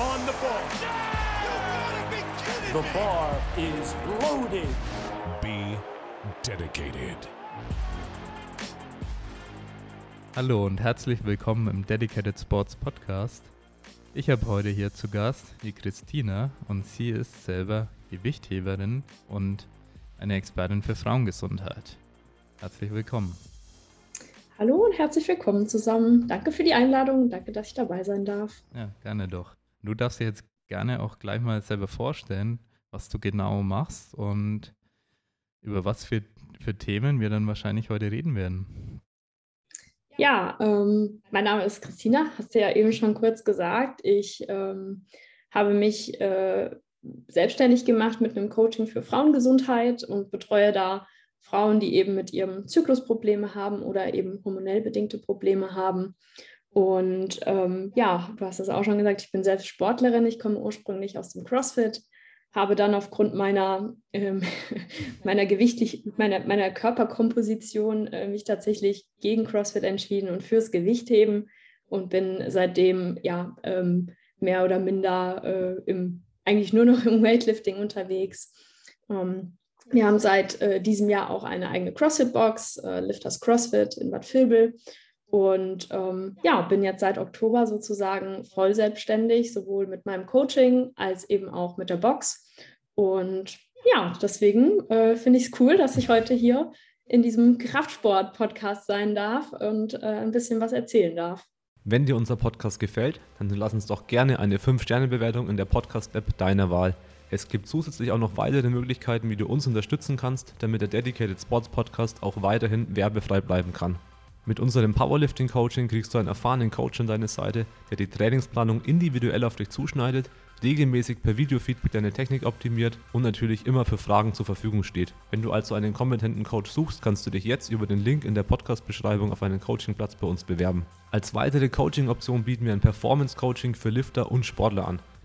on the ball. The bar is loaded. Be dedicated. Hallo und herzlich willkommen im Dedicated Sports Podcast. Ich habe heute hier zu Gast die Christina und sie ist selber Gewichtheberin und eine Expertin für Frauengesundheit. Herzlich willkommen. Hallo und herzlich willkommen zusammen. Danke für die Einladung. Danke, dass ich dabei sein darf. Ja, gerne doch. Du darfst dir jetzt gerne auch gleich mal selber vorstellen, was du genau machst und über was für, für Themen wir dann wahrscheinlich heute reden werden. Ja, ähm, mein Name ist Christina, hast du ja eben schon kurz gesagt. Ich ähm, habe mich äh, selbstständig gemacht mit einem Coaching für Frauengesundheit und betreue da Frauen, die eben mit ihrem Zyklus Probleme haben oder eben hormonell bedingte Probleme haben. Und ähm, ja, du hast es auch schon gesagt, ich bin selbst Sportlerin, ich komme ursprünglich aus dem CrossFit, habe dann aufgrund meiner, ähm, meiner gewichtlich, meiner, meiner Körperkomposition äh, mich tatsächlich gegen CrossFit entschieden und fürs Gewichtheben und bin seitdem ja ähm, mehr oder minder äh, im, eigentlich nur noch im Weightlifting unterwegs. Ähm, wir haben seit äh, diesem Jahr auch eine eigene CrossFit-Box, äh, Lifters CrossFit in Bad Vilbel. Und ähm, ja, bin jetzt seit Oktober sozusagen voll selbstständig, sowohl mit meinem Coaching als eben auch mit der Box. Und ja, deswegen äh, finde ich es cool, dass ich heute hier in diesem Kraftsport-Podcast sein darf und äh, ein bisschen was erzählen darf. Wenn dir unser Podcast gefällt, dann lass uns doch gerne eine 5-Sterne-Bewertung in der Podcast-App deiner Wahl es gibt zusätzlich auch noch weitere Möglichkeiten, wie du uns unterstützen kannst, damit der Dedicated Sports Podcast auch weiterhin werbefrei bleiben kann. Mit unserem Powerlifting Coaching kriegst du einen erfahrenen Coach an deine Seite, der die Trainingsplanung individuell auf dich zuschneidet, regelmäßig per Videofeedback deine Technik optimiert und natürlich immer für Fragen zur Verfügung steht. Wenn du also einen kompetenten Coach suchst, kannst du dich jetzt über den Link in der Podcast-Beschreibung auf einen Coachingplatz bei uns bewerben. Als weitere Coaching-Option bieten wir ein Performance-Coaching für Lifter und Sportler an.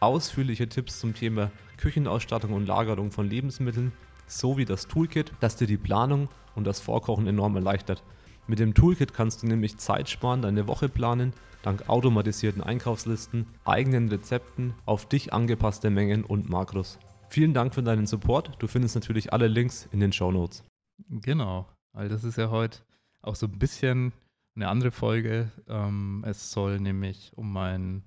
ausführliche Tipps zum Thema Küchenausstattung und Lagerung von Lebensmitteln sowie das Toolkit, das dir die Planung und das Vorkochen enorm erleichtert. Mit dem Toolkit kannst du nämlich Zeit sparen, deine Woche planen, dank automatisierten Einkaufslisten, eigenen Rezepten, auf dich angepasste Mengen und Makros. Vielen Dank für deinen Support. Du findest natürlich alle Links in den Show Notes. Genau, weil das ist ja heute auch so ein bisschen eine andere Folge. Ähm, es soll nämlich um mein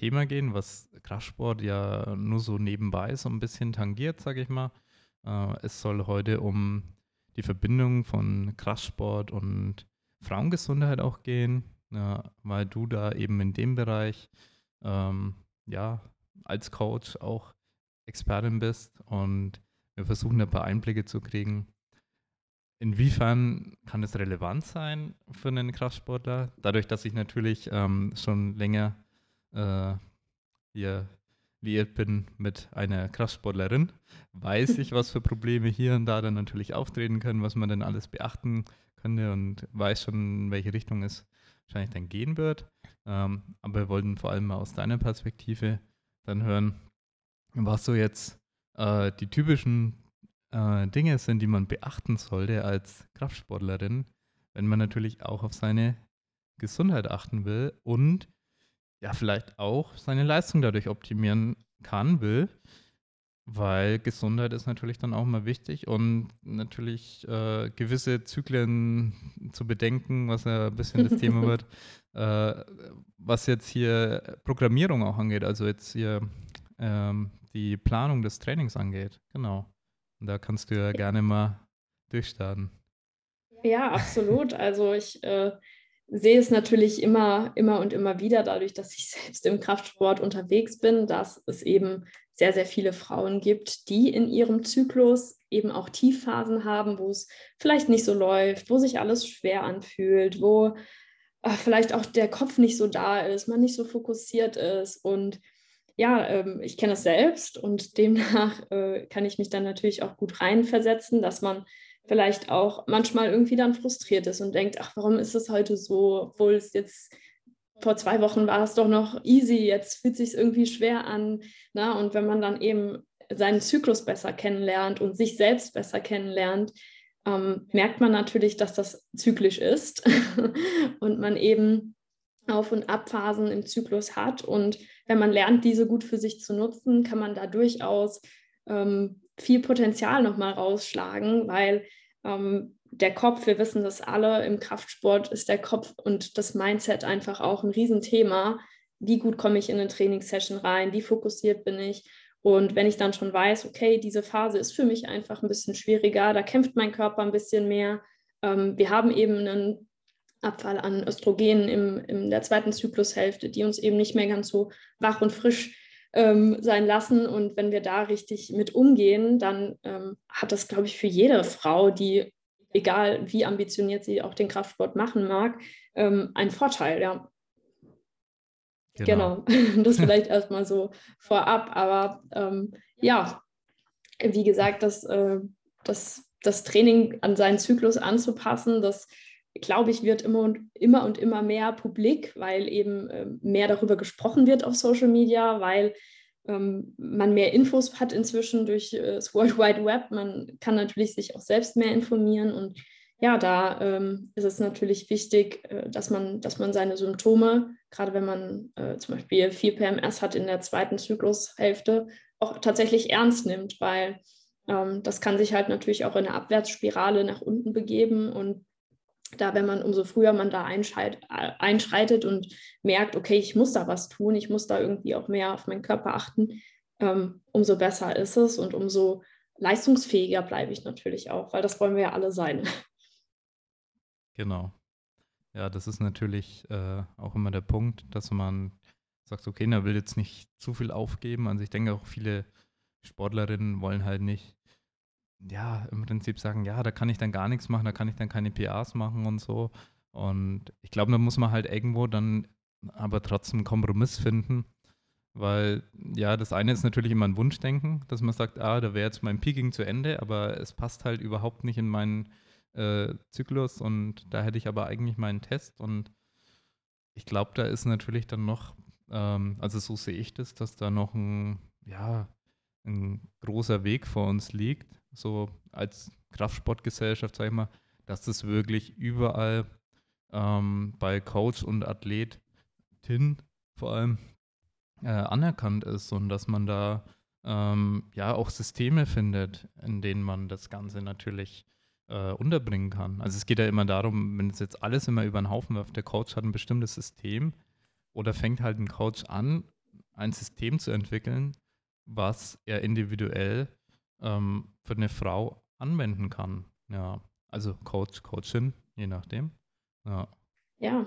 Thema gehen, was Kraftsport ja nur so nebenbei so ein bisschen tangiert, sage ich mal. Äh, es soll heute um die Verbindung von Kraftsport und Frauengesundheit auch gehen, ja, weil du da eben in dem Bereich ähm, ja als Coach auch Expertin bist und wir versuchen ein paar Einblicke zu kriegen. Inwiefern kann es relevant sein für einen Kraftsportler? Dadurch, dass ich natürlich ähm, schon länger äh, hier liiert bin mit einer Kraftsportlerin, weiß ich, was für Probleme hier und da dann natürlich auftreten können, was man dann alles beachten könnte und weiß schon, in welche Richtung es wahrscheinlich dann gehen wird. Ähm, aber wir wollten vor allem mal aus deiner Perspektive dann hören, was so jetzt äh, die typischen äh, Dinge sind, die man beachten sollte als Kraftsportlerin, wenn man natürlich auch auf seine Gesundheit achten will und ja vielleicht auch seine Leistung dadurch optimieren kann, will. Weil Gesundheit ist natürlich dann auch mal wichtig und natürlich äh, gewisse Zyklen zu bedenken, was ja ein bisschen das Thema wird, äh, was jetzt hier Programmierung auch angeht, also jetzt hier ähm, die Planung des Trainings angeht. Genau. Und da kannst du ja gerne mal durchstarten. Ja, absolut. Also ich äh, sehe es natürlich immer, immer und immer wieder, dadurch, dass ich selbst im Kraftsport unterwegs bin, dass es eben sehr, sehr viele Frauen gibt, die in ihrem Zyklus eben auch Tiefphasen haben, wo es vielleicht nicht so läuft, wo sich alles schwer anfühlt, wo äh, vielleicht auch der Kopf nicht so da ist, man nicht so fokussiert ist. Und ja, ähm, ich kenne es selbst und demnach äh, kann ich mich dann natürlich auch gut reinversetzen, dass man vielleicht auch manchmal irgendwie dann frustriert ist und denkt, ach, warum ist es heute so, obwohl es jetzt vor zwei Wochen war es doch noch easy, jetzt fühlt es sich irgendwie schwer an. Na? Und wenn man dann eben seinen Zyklus besser kennenlernt und sich selbst besser kennenlernt, ähm, merkt man natürlich, dass das zyklisch ist und man eben Auf- und Abphasen im Zyklus hat. Und wenn man lernt, diese gut für sich zu nutzen, kann man da durchaus ähm, viel Potenzial nochmal rausschlagen, weil ähm, der Kopf, wir wissen das alle, im Kraftsport ist der Kopf und das Mindset einfach auch ein Riesenthema. Wie gut komme ich in eine Trainingssession rein? Wie fokussiert bin ich? Und wenn ich dann schon weiß, okay, diese Phase ist für mich einfach ein bisschen schwieriger, da kämpft mein Körper ein bisschen mehr. Ähm, wir haben eben einen Abfall an Östrogenen im, in der zweiten Zyklushälfte, die uns eben nicht mehr ganz so wach und frisch ähm, sein lassen. Und wenn wir da richtig mit umgehen, dann ähm, hat das, glaube ich, für jede Frau, die, egal wie ambitioniert sie auch den Kraftsport machen mag, ähm, einen Vorteil, ja. Genau, genau. das vielleicht erstmal so vorab. Aber ähm, ja, wie gesagt, das, äh, das, das Training an seinen Zyklus anzupassen, das glaube ich, wird immer und immer und immer mehr publik, weil eben äh, mehr darüber gesprochen wird auf Social Media, weil ähm, man mehr Infos hat inzwischen durch äh, das World Wide Web. Man kann natürlich sich auch selbst mehr informieren und ja, da ähm, ist es natürlich wichtig, äh, dass, man, dass man seine Symptome, gerade wenn man äh, zum Beispiel 4 PMS hat in der zweiten Zyklushälfte, auch tatsächlich ernst nimmt, weil ähm, das kann sich halt natürlich auch in eine Abwärtsspirale nach unten begeben und da, wenn man umso früher man da einschreitet und merkt, okay, ich muss da was tun, ich muss da irgendwie auch mehr auf meinen Körper achten, ähm, umso besser ist es und umso leistungsfähiger bleibe ich natürlich auch, weil das wollen wir ja alle sein. Genau. Ja, das ist natürlich äh, auch immer der Punkt, dass man sagt, okay, man will jetzt nicht zu viel aufgeben. Also ich denke auch viele Sportlerinnen wollen halt nicht ja, im Prinzip sagen, ja, da kann ich dann gar nichts machen, da kann ich dann keine PAs machen und so. Und ich glaube, da muss man halt irgendwo dann aber trotzdem einen Kompromiss finden, weil ja, das eine ist natürlich immer ein Wunschdenken, dass man sagt, ah, da wäre jetzt mein Peaking zu Ende, aber es passt halt überhaupt nicht in meinen äh, Zyklus und da hätte ich aber eigentlich meinen Test und ich glaube, da ist natürlich dann noch, ähm, also so sehe ich das, dass da noch ein, ja, ein großer Weg vor uns liegt, so als Kraftsportgesellschaft, sag ich mal, dass das wirklich überall ähm, bei Coach und Athletin vor allem äh, anerkannt ist und dass man da ähm, ja auch Systeme findet, in denen man das Ganze natürlich äh, unterbringen kann. Also es geht ja immer darum, wenn es jetzt alles immer über den Haufen wirft, der Coach hat ein bestimmtes System oder fängt halt ein Coach an, ein System zu entwickeln, was er individuell ähm, für eine Frau anwenden kann. Ja, also Coach, Coachin, je nachdem. Ja. ja,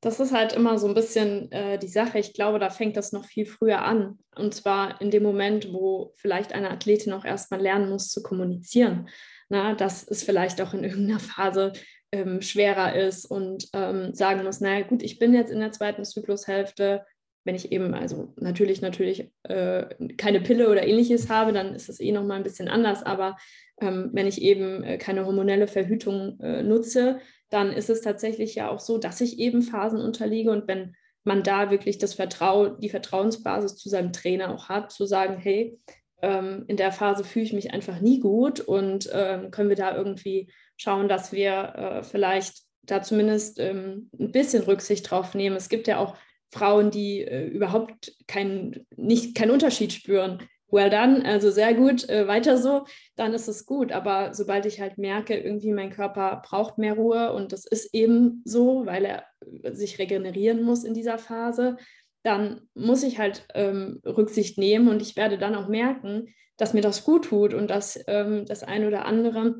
das ist halt immer so ein bisschen äh, die Sache. Ich glaube, da fängt das noch viel früher an. Und zwar in dem Moment, wo vielleicht eine Athletin auch erstmal lernen muss zu kommunizieren. Na, dass es vielleicht auch in irgendeiner Phase ähm, schwerer ist und ähm, sagen muss, naja gut, ich bin jetzt in der zweiten Zyklushälfte, wenn ich eben, also natürlich, natürlich äh, keine Pille oder ähnliches habe, dann ist das eh nochmal ein bisschen anders. Aber ähm, wenn ich eben äh, keine hormonelle Verhütung äh, nutze, dann ist es tatsächlich ja auch so, dass ich eben Phasen unterliege. Und wenn man da wirklich das Vertrau die Vertrauensbasis zu seinem Trainer auch hat, zu sagen, hey, ähm, in der Phase fühle ich mich einfach nie gut und ähm, können wir da irgendwie schauen, dass wir äh, vielleicht da zumindest ähm, ein bisschen Rücksicht drauf nehmen. Es gibt ja auch Frauen, die äh, überhaupt keinen kein Unterschied spüren. Well done, also sehr gut, äh, weiter so, dann ist es gut. Aber sobald ich halt merke, irgendwie mein Körper braucht mehr Ruhe und das ist eben so, weil er äh, sich regenerieren muss in dieser Phase, dann muss ich halt ähm, Rücksicht nehmen und ich werde dann auch merken, dass mir das gut tut und dass ähm, das eine oder andere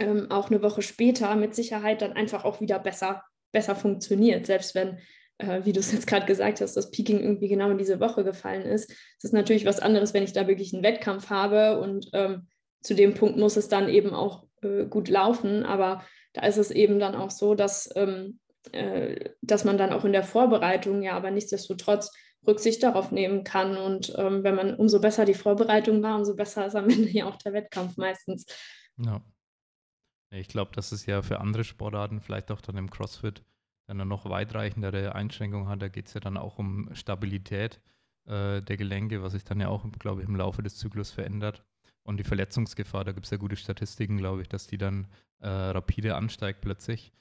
ähm, auch eine Woche später mit Sicherheit dann einfach auch wieder besser, besser funktioniert, selbst wenn äh, wie du es jetzt gerade gesagt hast, das Peaking irgendwie genau in diese Woche gefallen ist. Es ist natürlich was anderes, wenn ich da wirklich einen Wettkampf habe und ähm, zu dem Punkt muss es dann eben auch äh, gut laufen. Aber da ist es eben dann auch so, dass, ähm, äh, dass man dann auch in der Vorbereitung ja aber nichtsdestotrotz Rücksicht darauf nehmen kann. Und ähm, wenn man umso besser die Vorbereitung war, umso besser ist am Ende ja auch der Wettkampf meistens. Ja. Ich glaube, dass es ja für andere Sportarten, vielleicht auch dann im CrossFit, dann eine noch weitreichendere Einschränkung hat. Da geht es ja dann auch um Stabilität äh, der Gelenke, was sich dann ja auch, glaube ich, im Laufe des Zyklus verändert. Und die Verletzungsgefahr, da gibt es ja gute Statistiken, glaube ich, dass die dann äh, rapide ansteigt plötzlich.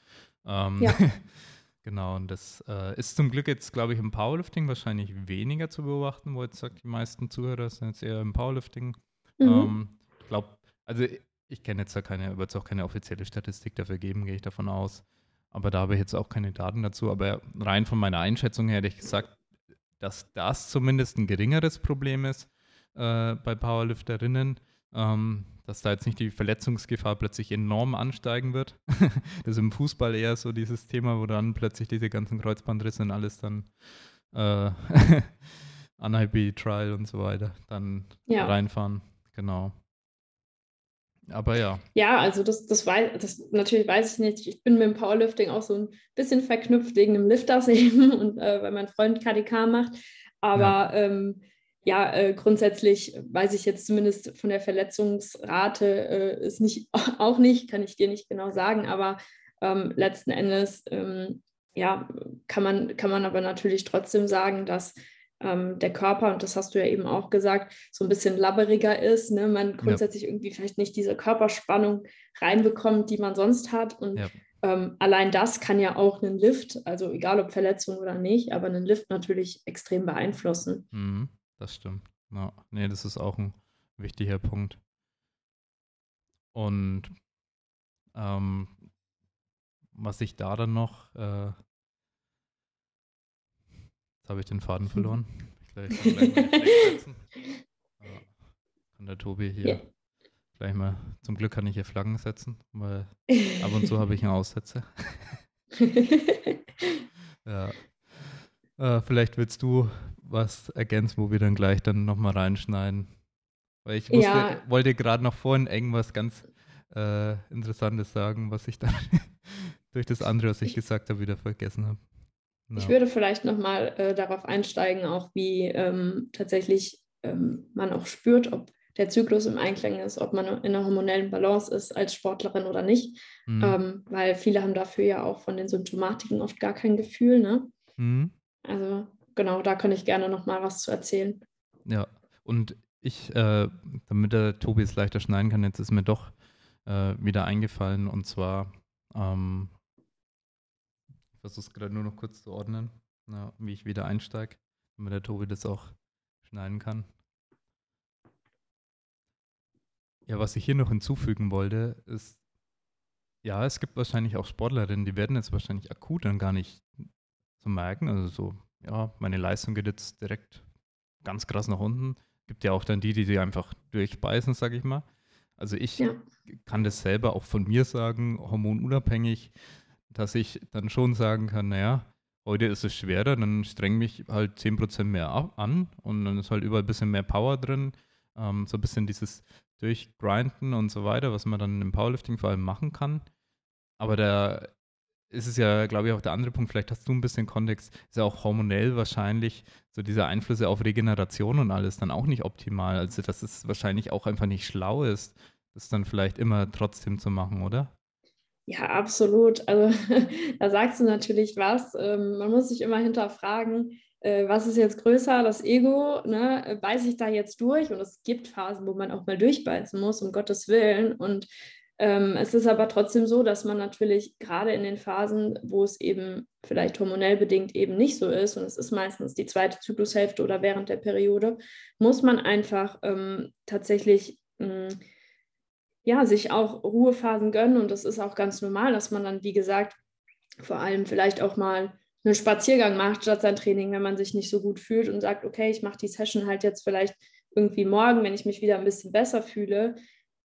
Ähm, ja. genau, und das äh, ist zum Glück jetzt, glaube ich, im Powerlifting wahrscheinlich weniger zu beobachten, wo jetzt sagt, die meisten Zuhörer sind jetzt eher im Powerlifting. Mhm. Ähm, glaube, also ich kenne jetzt da keine, wird es auch keine offizielle Statistik dafür geben, gehe ich davon aus. Aber da habe ich jetzt auch keine Daten dazu. Aber rein von meiner Einschätzung her hätte ich gesagt, dass das zumindest ein geringeres Problem ist äh, bei Powerlifterinnen, ähm, dass da jetzt nicht die Verletzungsgefahr plötzlich enorm ansteigen wird. das ist im Fußball eher so dieses Thema, wo dann plötzlich diese ganzen Kreuzbandrisse und alles dann äh, Trial und so weiter dann ja. reinfahren. Genau. Aber ja. Ja, also das, das weiß, das natürlich weiß ich nicht. Ich bin mit dem Powerlifting auch so ein bisschen verknüpft wegen dem Lifters eben und äh, weil mein Freund KDK macht. Aber ja, ähm, ja äh, grundsätzlich weiß ich jetzt zumindest von der Verletzungsrate äh, ist nicht auch nicht, kann ich dir nicht genau sagen, aber ähm, letzten Endes ähm, ja, kann man, kann man aber natürlich trotzdem sagen, dass ähm, der Körper, und das hast du ja eben auch gesagt, so ein bisschen labberiger ist, ne? man grundsätzlich ja. irgendwie vielleicht nicht diese Körperspannung reinbekommt, die man sonst hat. Und ja. ähm, allein das kann ja auch einen Lift, also egal ob Verletzung oder nicht, aber einen Lift natürlich extrem beeinflussen. Mhm, das stimmt. Ja. Nee, das ist auch ein wichtiger Punkt. Und ähm, was ich da dann noch äh, Jetzt habe ich den Faden verloren. Ich gleich, gleich mal kann der Tobi hier ja. gleich mal, zum Glück kann ich hier Flaggen setzen, weil ab und zu habe ich einen Aussetzer. ja. Äh, vielleicht willst du was ergänzen, wo wir dann gleich dann nochmal reinschneiden. Weil ich wusste, ja. wollte gerade noch vorhin irgendwas ganz äh, Interessantes sagen, was ich dann durch das andere, was ich gesagt habe, wieder vergessen habe. Ja. Ich würde vielleicht nochmal äh, darauf einsteigen, auch wie ähm, tatsächlich ähm, man auch spürt, ob der Zyklus im Einklang ist, ob man in einer hormonellen Balance ist als Sportlerin oder nicht. Mhm. Ähm, weil viele haben dafür ja auch von den Symptomatiken oft gar kein Gefühl. Ne? Mhm. Also genau, da kann ich gerne nochmal was zu erzählen. Ja, und ich, äh, damit der Tobi es leichter schneiden kann, jetzt ist mir doch äh, wieder eingefallen und zwar ähm, versuche es gerade nur noch kurz zu ordnen, ja, wie ich wieder einsteige, damit der Tobi das auch schneiden kann. Ja, was ich hier noch hinzufügen wollte, ist, ja, es gibt wahrscheinlich auch Sportlerinnen, die werden jetzt wahrscheinlich akut dann gar nicht so merken. Also so, ja, meine Leistung geht jetzt direkt ganz krass nach unten. Gibt ja auch dann die, die sie einfach durchbeißen, sag ich mal. Also ich ja. kann das selber auch von mir sagen, hormonunabhängig dass ich dann schon sagen kann, naja, heute ist es schwerer, dann streng mich halt 10% mehr an und dann ist halt überall ein bisschen mehr Power drin. Ähm, so ein bisschen dieses Durchgrinden und so weiter, was man dann im Powerlifting vor allem machen kann. Aber da ist es ja, glaube ich, auch der andere Punkt, vielleicht hast du ein bisschen Kontext, ist ja auch hormonell wahrscheinlich so diese Einflüsse auf Regeneration und alles dann auch nicht optimal. Also, dass es wahrscheinlich auch einfach nicht schlau ist, das dann vielleicht immer trotzdem zu machen, oder? Ja, absolut. Also da sagst du natürlich was. Ähm, man muss sich immer hinterfragen, äh, was ist jetzt größer, das Ego, ne? beiße ich da jetzt durch? Und es gibt Phasen, wo man auch mal durchbeißen muss, um Gottes Willen. Und ähm, es ist aber trotzdem so, dass man natürlich gerade in den Phasen, wo es eben vielleicht hormonell bedingt eben nicht so ist, und es ist meistens die zweite Zyklushälfte oder während der Periode, muss man einfach ähm, tatsächlich mh, hm, ja, sich auch Ruhephasen gönnen. Und das ist auch ganz normal, dass man dann, wie gesagt, vor allem vielleicht auch mal einen Spaziergang macht statt sein Training, wenn man sich nicht so gut fühlt und sagt, okay, ich mache die Session halt jetzt vielleicht irgendwie morgen, wenn ich mich wieder ein bisschen besser fühle.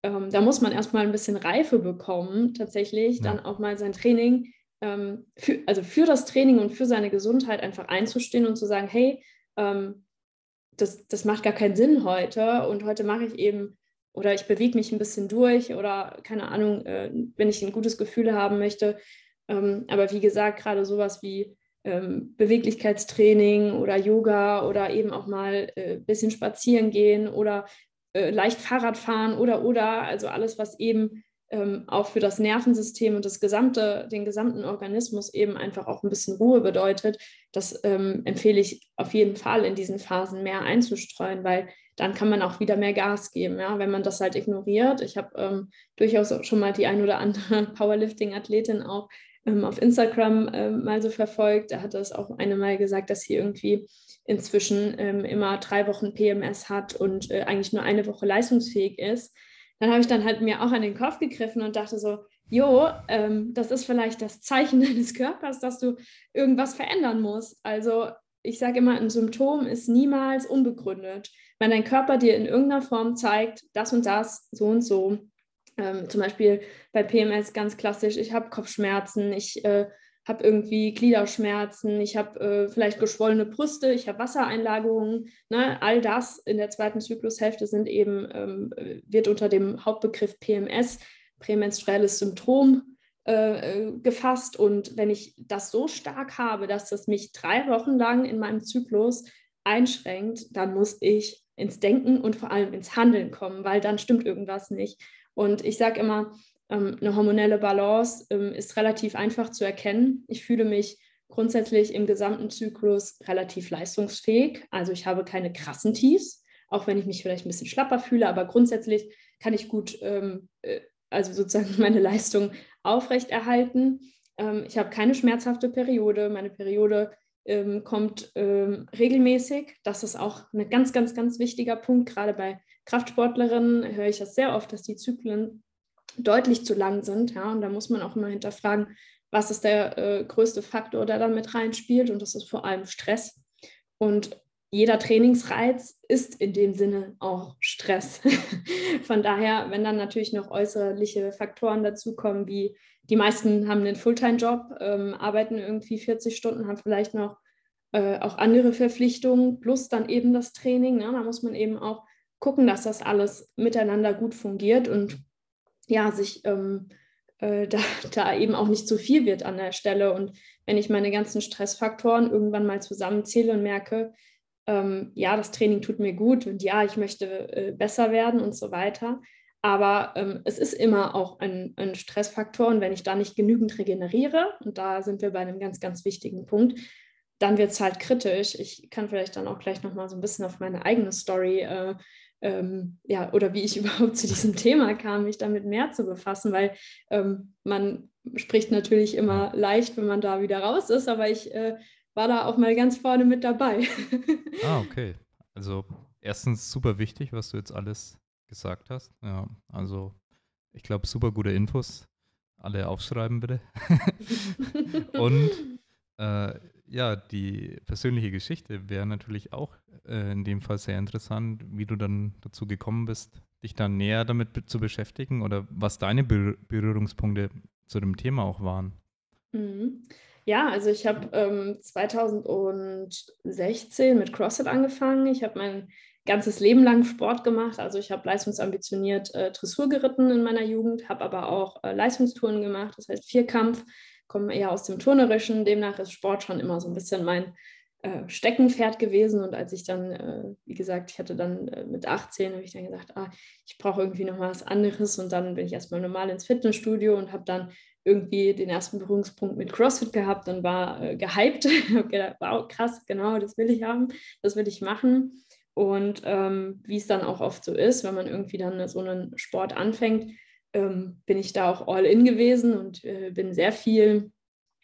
Ähm, da muss man erstmal ein bisschen Reife bekommen, tatsächlich, ja. dann auch mal sein Training, ähm, für, also für das Training und für seine Gesundheit einfach einzustehen und zu sagen, hey, ähm, das, das macht gar keinen Sinn heute und heute mache ich eben oder ich bewege mich ein bisschen durch oder keine Ahnung, äh, wenn ich ein gutes Gefühl haben möchte. Ähm, aber wie gesagt, gerade sowas wie ähm, Beweglichkeitstraining oder Yoga oder eben auch mal ein äh, bisschen spazieren gehen oder äh, leicht Fahrrad fahren oder oder, also alles, was eben ähm, auch für das Nervensystem und das gesamte, den gesamten Organismus eben einfach auch ein bisschen Ruhe bedeutet, das ähm, empfehle ich auf jeden Fall in diesen Phasen mehr einzustreuen, weil dann kann man auch wieder mehr Gas geben, ja, wenn man das halt ignoriert. Ich habe ähm, durchaus schon mal die ein oder andere Powerlifting-Athletin auch ähm, auf Instagram ähm, mal so verfolgt. Da hat es auch eine Mal gesagt, dass sie irgendwie inzwischen ähm, immer drei Wochen PMS hat und äh, eigentlich nur eine Woche leistungsfähig ist dann habe ich dann halt mir auch an den Kopf gegriffen und dachte so, jo, ähm, das ist vielleicht das Zeichen deines Körpers, dass du irgendwas verändern musst. Also ich sage immer, ein Symptom ist niemals unbegründet. Wenn dein Körper dir in irgendeiner Form zeigt, das und das, so und so, ähm, zum Beispiel bei PMS ganz klassisch, ich habe Kopfschmerzen, ich äh, habe irgendwie Gliederschmerzen, ich habe äh, vielleicht geschwollene Brüste, ich habe Wassereinlagerungen. Ne? All das in der zweiten Zyklushälfte sind eben, ähm, wird unter dem Hauptbegriff PMS, prämenstruelles Syndrom, äh, äh, gefasst. Und wenn ich das so stark habe, dass das mich drei Wochen lang in meinem Zyklus einschränkt, dann muss ich ins Denken und vor allem ins Handeln kommen, weil dann stimmt irgendwas nicht. Und ich sage immer, ähm, eine hormonelle Balance ähm, ist relativ einfach zu erkennen. Ich fühle mich grundsätzlich im gesamten Zyklus relativ leistungsfähig. Also ich habe keine krassen Tiefs, auch wenn ich mich vielleicht ein bisschen schlapper fühle, aber grundsätzlich kann ich gut, ähm, äh, also sozusagen meine Leistung aufrechterhalten. ich habe keine schmerzhafte Periode. Meine Periode kommt regelmäßig. Das ist auch ein ganz, ganz, ganz wichtiger Punkt. Gerade bei Kraftsportlerinnen höre ich das sehr oft, dass die Zyklen deutlich zu lang sind. Ja, und da muss man auch immer hinterfragen, was ist der äh, größte Faktor, der da mit reinspielt. Und das ist vor allem Stress. Und jeder Trainingsreiz ist in dem Sinne auch Stress. Von daher, wenn dann natürlich noch äußerliche Faktoren dazukommen, wie die meisten haben einen Fulltime-Job, ähm, arbeiten irgendwie 40 Stunden, haben vielleicht noch äh, auch andere Verpflichtungen, plus dann eben das Training. Ne? Da muss man eben auch gucken, dass das alles miteinander gut fungiert. Und ja, sich ähm, äh, da, da eben auch nicht zu viel wird an der Stelle. Und wenn ich meine ganzen Stressfaktoren irgendwann mal zusammenzähle und merke, ähm, ja, das Training tut mir gut und ja, ich möchte äh, besser werden und so weiter. Aber ähm, es ist immer auch ein, ein, Stressfaktor und wenn ich da nicht genügend regeneriere, und da sind wir bei einem ganz, ganz wichtigen Punkt, dann wird es halt kritisch. Ich kann vielleicht dann auch gleich nochmal so ein bisschen auf meine eigene Story äh, ähm, ja, oder wie ich überhaupt zu diesem Thema kam, mich damit mehr zu befassen, weil ähm, man spricht natürlich immer leicht, wenn man da wieder raus ist, aber ich äh, war da auch mal ganz vorne mit dabei. ah, okay. Also erstens super wichtig, was du jetzt alles gesagt hast. Ja, also ich glaube, super gute Infos. Alle aufschreiben bitte. Und äh, ja, die persönliche Geschichte wäre natürlich auch äh, in dem Fall sehr interessant, wie du dann dazu gekommen bist, dich dann näher damit zu beschäftigen oder was deine Ber Berührungspunkte zu dem Thema auch waren. Mhm. Ja, also ich habe ähm, 2016 mit CrossFit angefangen. Ich habe mein ganzes Leben lang Sport gemacht. Also ich habe leistungsambitioniert äh, Dressur geritten in meiner Jugend, habe aber auch äh, Leistungstouren gemacht, das heißt Vierkampf komme eher aus dem Turnerischen, demnach ist Sport schon immer so ein bisschen mein äh, Steckenpferd gewesen. Und als ich dann, äh, wie gesagt, ich hatte dann äh, mit 18, habe ich dann gesagt, ah, ich brauche irgendwie noch mal was anderes. Und dann bin ich erstmal normal ins Fitnessstudio und habe dann irgendwie den ersten Berührungspunkt mit CrossFit gehabt und war äh, gehypt. gedacht, wow, krass, genau, das will ich haben, das will ich machen. Und ähm, wie es dann auch oft so ist, wenn man irgendwie dann so einen Sport anfängt, ähm, bin ich da auch all in gewesen und äh, bin sehr viel,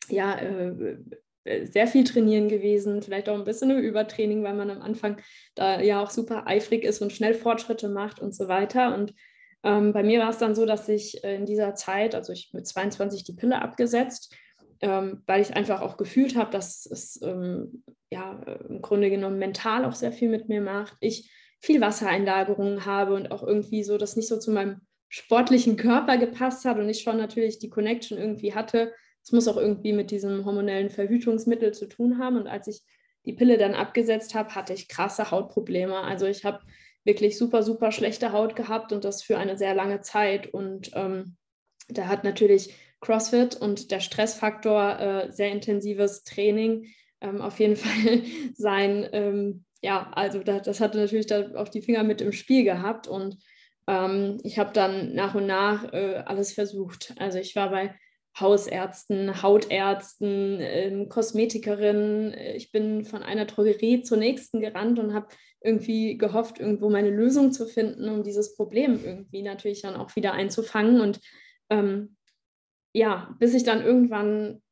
ja, äh, äh, sehr viel trainieren gewesen, vielleicht auch ein bisschen im Übertraining, weil man am Anfang da ja auch super eifrig ist und schnell Fortschritte macht und so weiter. Und ähm, bei mir war es dann so, dass ich äh, in dieser Zeit, also ich mit 22 die Pille abgesetzt, ähm, weil ich einfach auch gefühlt habe, dass es ähm, ja im Grunde genommen mental auch sehr viel mit mir macht. Ich viel Wassereinlagerungen habe und auch irgendwie so, das nicht so zu meinem sportlichen Körper gepasst hat und ich schon natürlich die Connection irgendwie hatte. Es muss auch irgendwie mit diesem hormonellen Verhütungsmittel zu tun haben. Und als ich die Pille dann abgesetzt habe, hatte ich krasse Hautprobleme. Also ich habe wirklich super, super schlechte Haut gehabt und das für eine sehr lange Zeit. Und ähm, da hat natürlich CrossFit und der Stressfaktor, äh, sehr intensives Training, ähm, auf jeden Fall sein, ähm, ja, also das, das hatte natürlich da auch die Finger mit im Spiel gehabt und ähm, ich habe dann nach und nach äh, alles versucht. Also ich war bei Hausärzten, Hautärzten, ähm, Kosmetikerinnen. Ich bin von einer Drogerie zur nächsten gerannt und habe irgendwie gehofft, irgendwo meine Lösung zu finden, um dieses Problem irgendwie natürlich dann auch wieder einzufangen. Und ähm, ja, bis ich dann irgendwann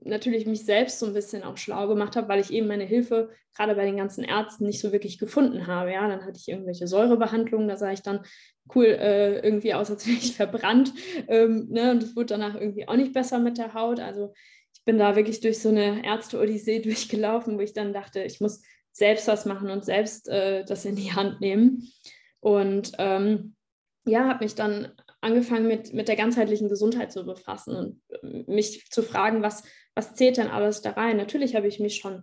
natürlich mich selbst so ein bisschen auch schlau gemacht habe, weil ich eben meine Hilfe gerade bei den ganzen Ärzten nicht so wirklich gefunden habe. Ja, dann hatte ich irgendwelche Säurebehandlungen, da sah ich dann cool äh, irgendwie aus, als wäre ich verbrannt. Ähm, ne? Und es wurde danach irgendwie auch nicht besser mit der Haut. Also ich bin da wirklich durch so eine Ärzte-Odyssee durchgelaufen, wo ich dann dachte, ich muss selbst was machen und selbst äh, das in die Hand nehmen. Und ähm, ja, habe mich dann angefangen mit, mit der ganzheitlichen Gesundheit zu befassen und äh, mich zu fragen, was, was zählt denn alles da rein? Natürlich habe ich mich schon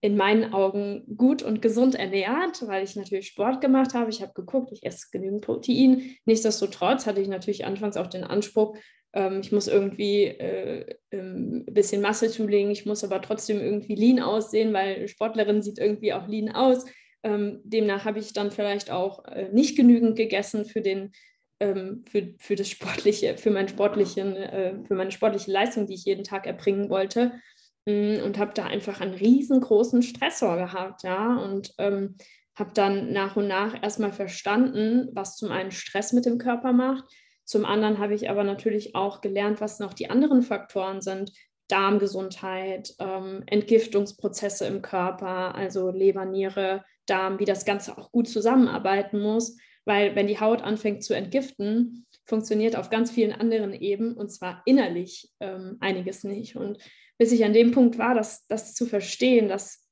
in meinen Augen gut und gesund ernährt, weil ich natürlich Sport gemacht habe. Ich habe geguckt, ich esse genügend Protein. Nichtsdestotrotz hatte ich natürlich anfangs auch den Anspruch, ähm, ich muss irgendwie äh, ähm, ein bisschen Masse zulegen, ich muss aber trotzdem irgendwie lean aussehen, weil Sportlerin sieht irgendwie auch lean aus. Ähm, demnach habe ich dann vielleicht auch äh, nicht genügend gegessen für den ähm, für, für das sportliche, für meinen sportlichen, äh, für meine sportliche Leistung, die ich jeden Tag erbringen wollte. Mm, und habe da einfach einen riesengroßen Stressor gehabt, ja. Und ähm, habe dann nach und nach erstmal verstanden, was zum einen Stress mit dem Körper macht. Zum anderen habe ich aber natürlich auch gelernt, was noch die anderen Faktoren sind. Darmgesundheit, ähm, Entgiftungsprozesse im Körper, also Leber, Niere, Darm, wie das Ganze auch gut zusammenarbeiten muss weil wenn die Haut anfängt zu entgiften, funktioniert auf ganz vielen anderen Ebenen und zwar innerlich ähm, einiges nicht. Und bis ich an dem Punkt war, das, das zu verstehen, dass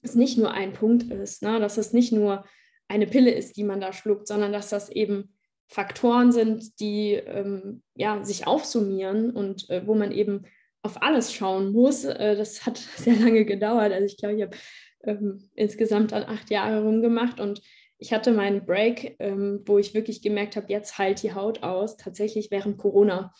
es nicht nur ein Punkt ist, ne? dass es nicht nur eine Pille ist, die man da schluckt, sondern dass das eben Faktoren sind, die ähm, ja, sich aufsummieren und äh, wo man eben auf alles schauen muss. Äh, das hat sehr lange gedauert. Also ich glaube, ich habe ähm, insgesamt dann acht Jahre rumgemacht und ich hatte meinen Break, ähm, wo ich wirklich gemerkt habe, jetzt heilt die Haut aus, tatsächlich während Corona.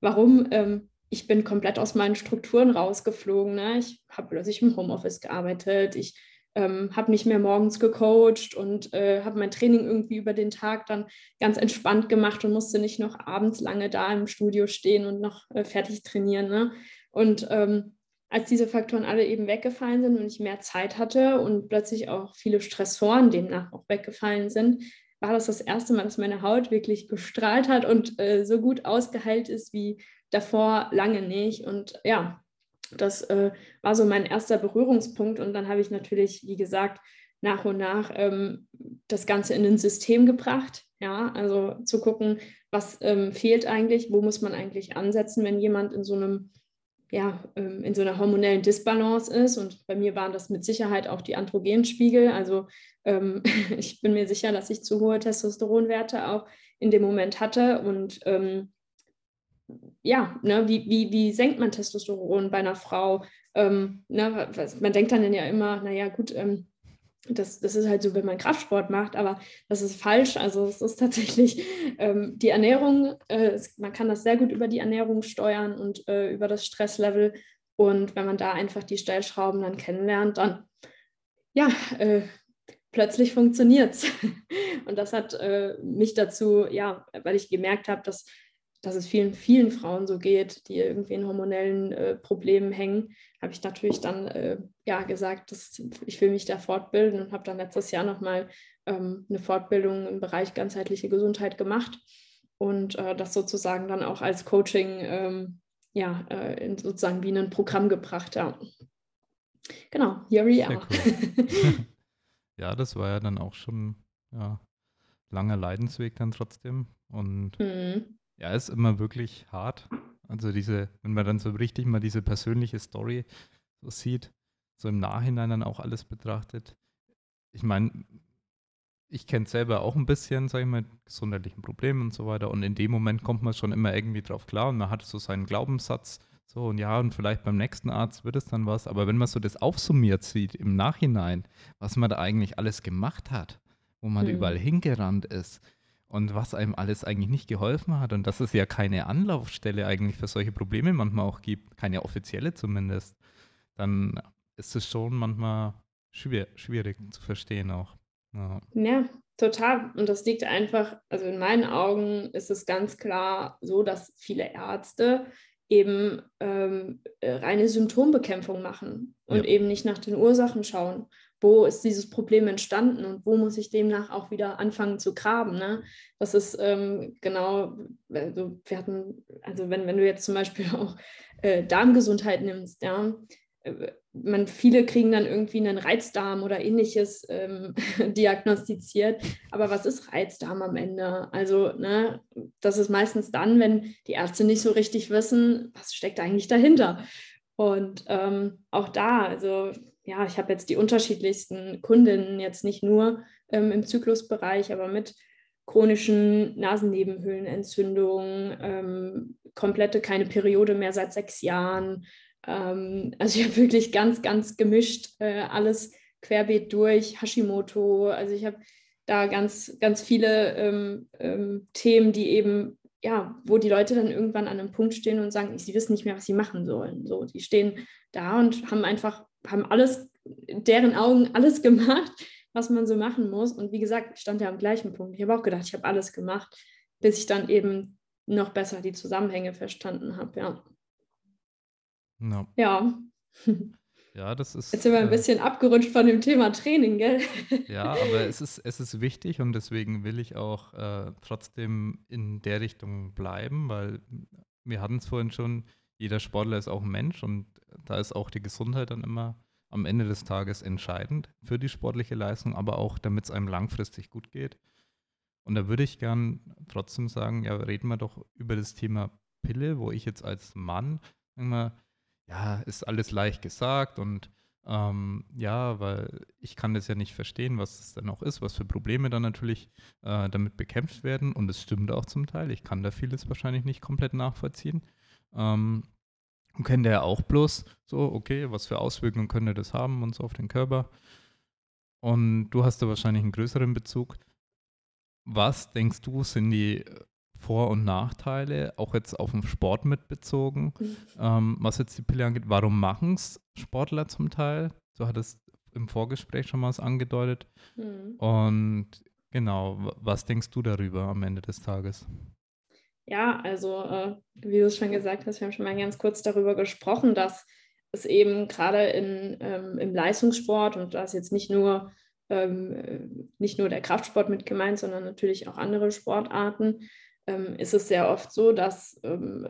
Warum? Ähm, ich bin komplett aus meinen Strukturen rausgeflogen. Ne? Ich habe plötzlich im Homeoffice gearbeitet. Ich ähm, habe nicht mehr morgens gecoacht und äh, habe mein Training irgendwie über den Tag dann ganz entspannt gemacht und musste nicht noch abends lange da im Studio stehen und noch äh, fertig trainieren. Ne? Und ähm, als diese Faktoren alle eben weggefallen sind und ich mehr Zeit hatte und plötzlich auch viele Stressoren demnach auch weggefallen sind, war das das erste Mal, dass meine Haut wirklich gestrahlt hat und äh, so gut ausgeheilt ist wie davor lange nicht. Und ja, das äh, war so mein erster Berührungspunkt. Und dann habe ich natürlich, wie gesagt, nach und nach ähm, das Ganze in ein System gebracht. Ja, also zu gucken, was ähm, fehlt eigentlich, wo muss man eigentlich ansetzen, wenn jemand in so einem ja, ähm, in so einer hormonellen Disbalance ist. Und bei mir waren das mit Sicherheit auch die Androgenspiegel. Also ähm, ich bin mir sicher, dass ich zu hohe Testosteronwerte auch in dem Moment hatte. Und ähm, ja, ne, wie, wie, wie senkt man Testosteron bei einer Frau? Ähm, ne, was, man denkt dann ja immer, naja, gut, ähm, das, das ist halt so, wenn man Kraftsport macht, aber das ist falsch. Also es ist tatsächlich ähm, die Ernährung, äh, man kann das sehr gut über die Ernährung steuern und äh, über das Stresslevel. Und wenn man da einfach die Stellschrauben dann kennenlernt, dann ja, äh, plötzlich funktioniert es. Und das hat äh, mich dazu, ja, weil ich gemerkt habe, dass dass es vielen, vielen Frauen so geht, die irgendwie in hormonellen äh, Problemen hängen, habe ich natürlich dann äh, ja gesagt, dass ich will mich da fortbilden und habe dann letztes Jahr nochmal ähm, eine Fortbildung im Bereich ganzheitliche Gesundheit gemacht und äh, das sozusagen dann auch als Coaching ähm, ja, äh, in sozusagen wie ein Programm gebracht. Ja. Genau, here we are. Cool. ja, das war ja dann auch schon ja, langer Leidensweg dann trotzdem und mhm ja, ist immer wirklich hart. Also diese, wenn man dann so richtig mal diese persönliche Story so sieht, so im Nachhinein dann auch alles betrachtet. Ich meine, ich kenne selber auch ein bisschen, sage ich mal, gesundheitlichen Problemen und so weiter. Und in dem Moment kommt man schon immer irgendwie drauf klar und man hat so seinen Glaubenssatz. So, und ja, und vielleicht beim nächsten Arzt wird es dann was. Aber wenn man so das aufsummiert sieht im Nachhinein, was man da eigentlich alles gemacht hat, wo man mhm. überall hingerannt ist, und was einem alles eigentlich nicht geholfen hat und dass es ja keine Anlaufstelle eigentlich für solche Probleme manchmal auch gibt, keine offizielle zumindest, dann ist es schon manchmal schwer, schwierig zu verstehen auch. Ja. ja, total. Und das liegt einfach, also in meinen Augen ist es ganz klar so, dass viele Ärzte eben ähm, reine Symptombekämpfung machen und ja. eben nicht nach den Ursachen schauen wo ist dieses Problem entstanden und wo muss ich demnach auch wieder anfangen zu graben. Ne? Das ist ähm, genau, also wir hatten, also wenn, wenn du jetzt zum Beispiel auch äh, Darmgesundheit nimmst, ja, äh, man, viele kriegen dann irgendwie einen Reizdarm oder ähnliches ähm, diagnostiziert. Aber was ist Reizdarm am Ende? Also, ne, das ist meistens dann, wenn die Ärzte nicht so richtig wissen, was steckt eigentlich dahinter. Und ähm, auch da, also ja, ich habe jetzt die unterschiedlichsten Kundinnen, jetzt nicht nur ähm, im Zyklusbereich, aber mit chronischen Nasennebenhöhlenentzündungen, ähm, komplette keine Periode mehr seit sechs Jahren. Ähm, also ich habe wirklich ganz, ganz gemischt äh, alles querbeet durch, Hashimoto. Also ich habe da ganz, ganz viele ähm, ähm, Themen, die eben ja, wo die Leute dann irgendwann an einem Punkt stehen und sagen, sie wissen nicht mehr, was sie machen sollen. So, die stehen da und haben einfach haben alles, in deren Augen alles gemacht, was man so machen muss. Und wie gesagt, ich stand ja am gleichen Punkt. Ich habe auch gedacht, ich habe alles gemacht, bis ich dann eben noch besser die Zusammenhänge verstanden habe, ja. No. Ja. Ja, das ist. Jetzt sind wir ein äh, bisschen abgerutscht von dem Thema Training, gell? Ja, aber es ist, es ist wichtig und deswegen will ich auch äh, trotzdem in der Richtung bleiben, weil wir hatten es vorhin schon, jeder Sportler ist auch ein Mensch und da ist auch die Gesundheit dann immer am Ende des Tages entscheidend für die sportliche Leistung, aber auch damit es einem langfristig gut geht. Und da würde ich gern trotzdem sagen, ja, reden wir doch über das Thema Pille, wo ich jetzt als Mann immer, ja, ist alles leicht gesagt und ähm, ja, weil ich kann das ja nicht verstehen, was es dann auch ist, was für Probleme dann natürlich äh, damit bekämpft werden. Und es stimmt auch zum Teil. Ich kann da vieles wahrscheinlich nicht komplett nachvollziehen. Ähm, und kennt er auch bloß so, okay, was für Auswirkungen könnte das haben und so auf den Körper. Und du hast da wahrscheinlich einen größeren Bezug. Was denkst du, sind die Vor- und Nachteile, auch jetzt auf den Sport mitbezogen, mhm. ähm, was jetzt die Pille angeht? Warum machen es Sportler zum Teil? Du hattest im Vorgespräch schon mal was angedeutet. Mhm. Und genau, was denkst du darüber am Ende des Tages? Ja, also äh, wie du es schon gesagt hast, wir haben schon mal ganz kurz darüber gesprochen, dass es eben gerade ähm, im Leistungssport und da ist jetzt nicht nur, ähm, nicht nur der Kraftsport mit gemeint, sondern natürlich auch andere Sportarten, ähm, ist es sehr oft so, dass ähm,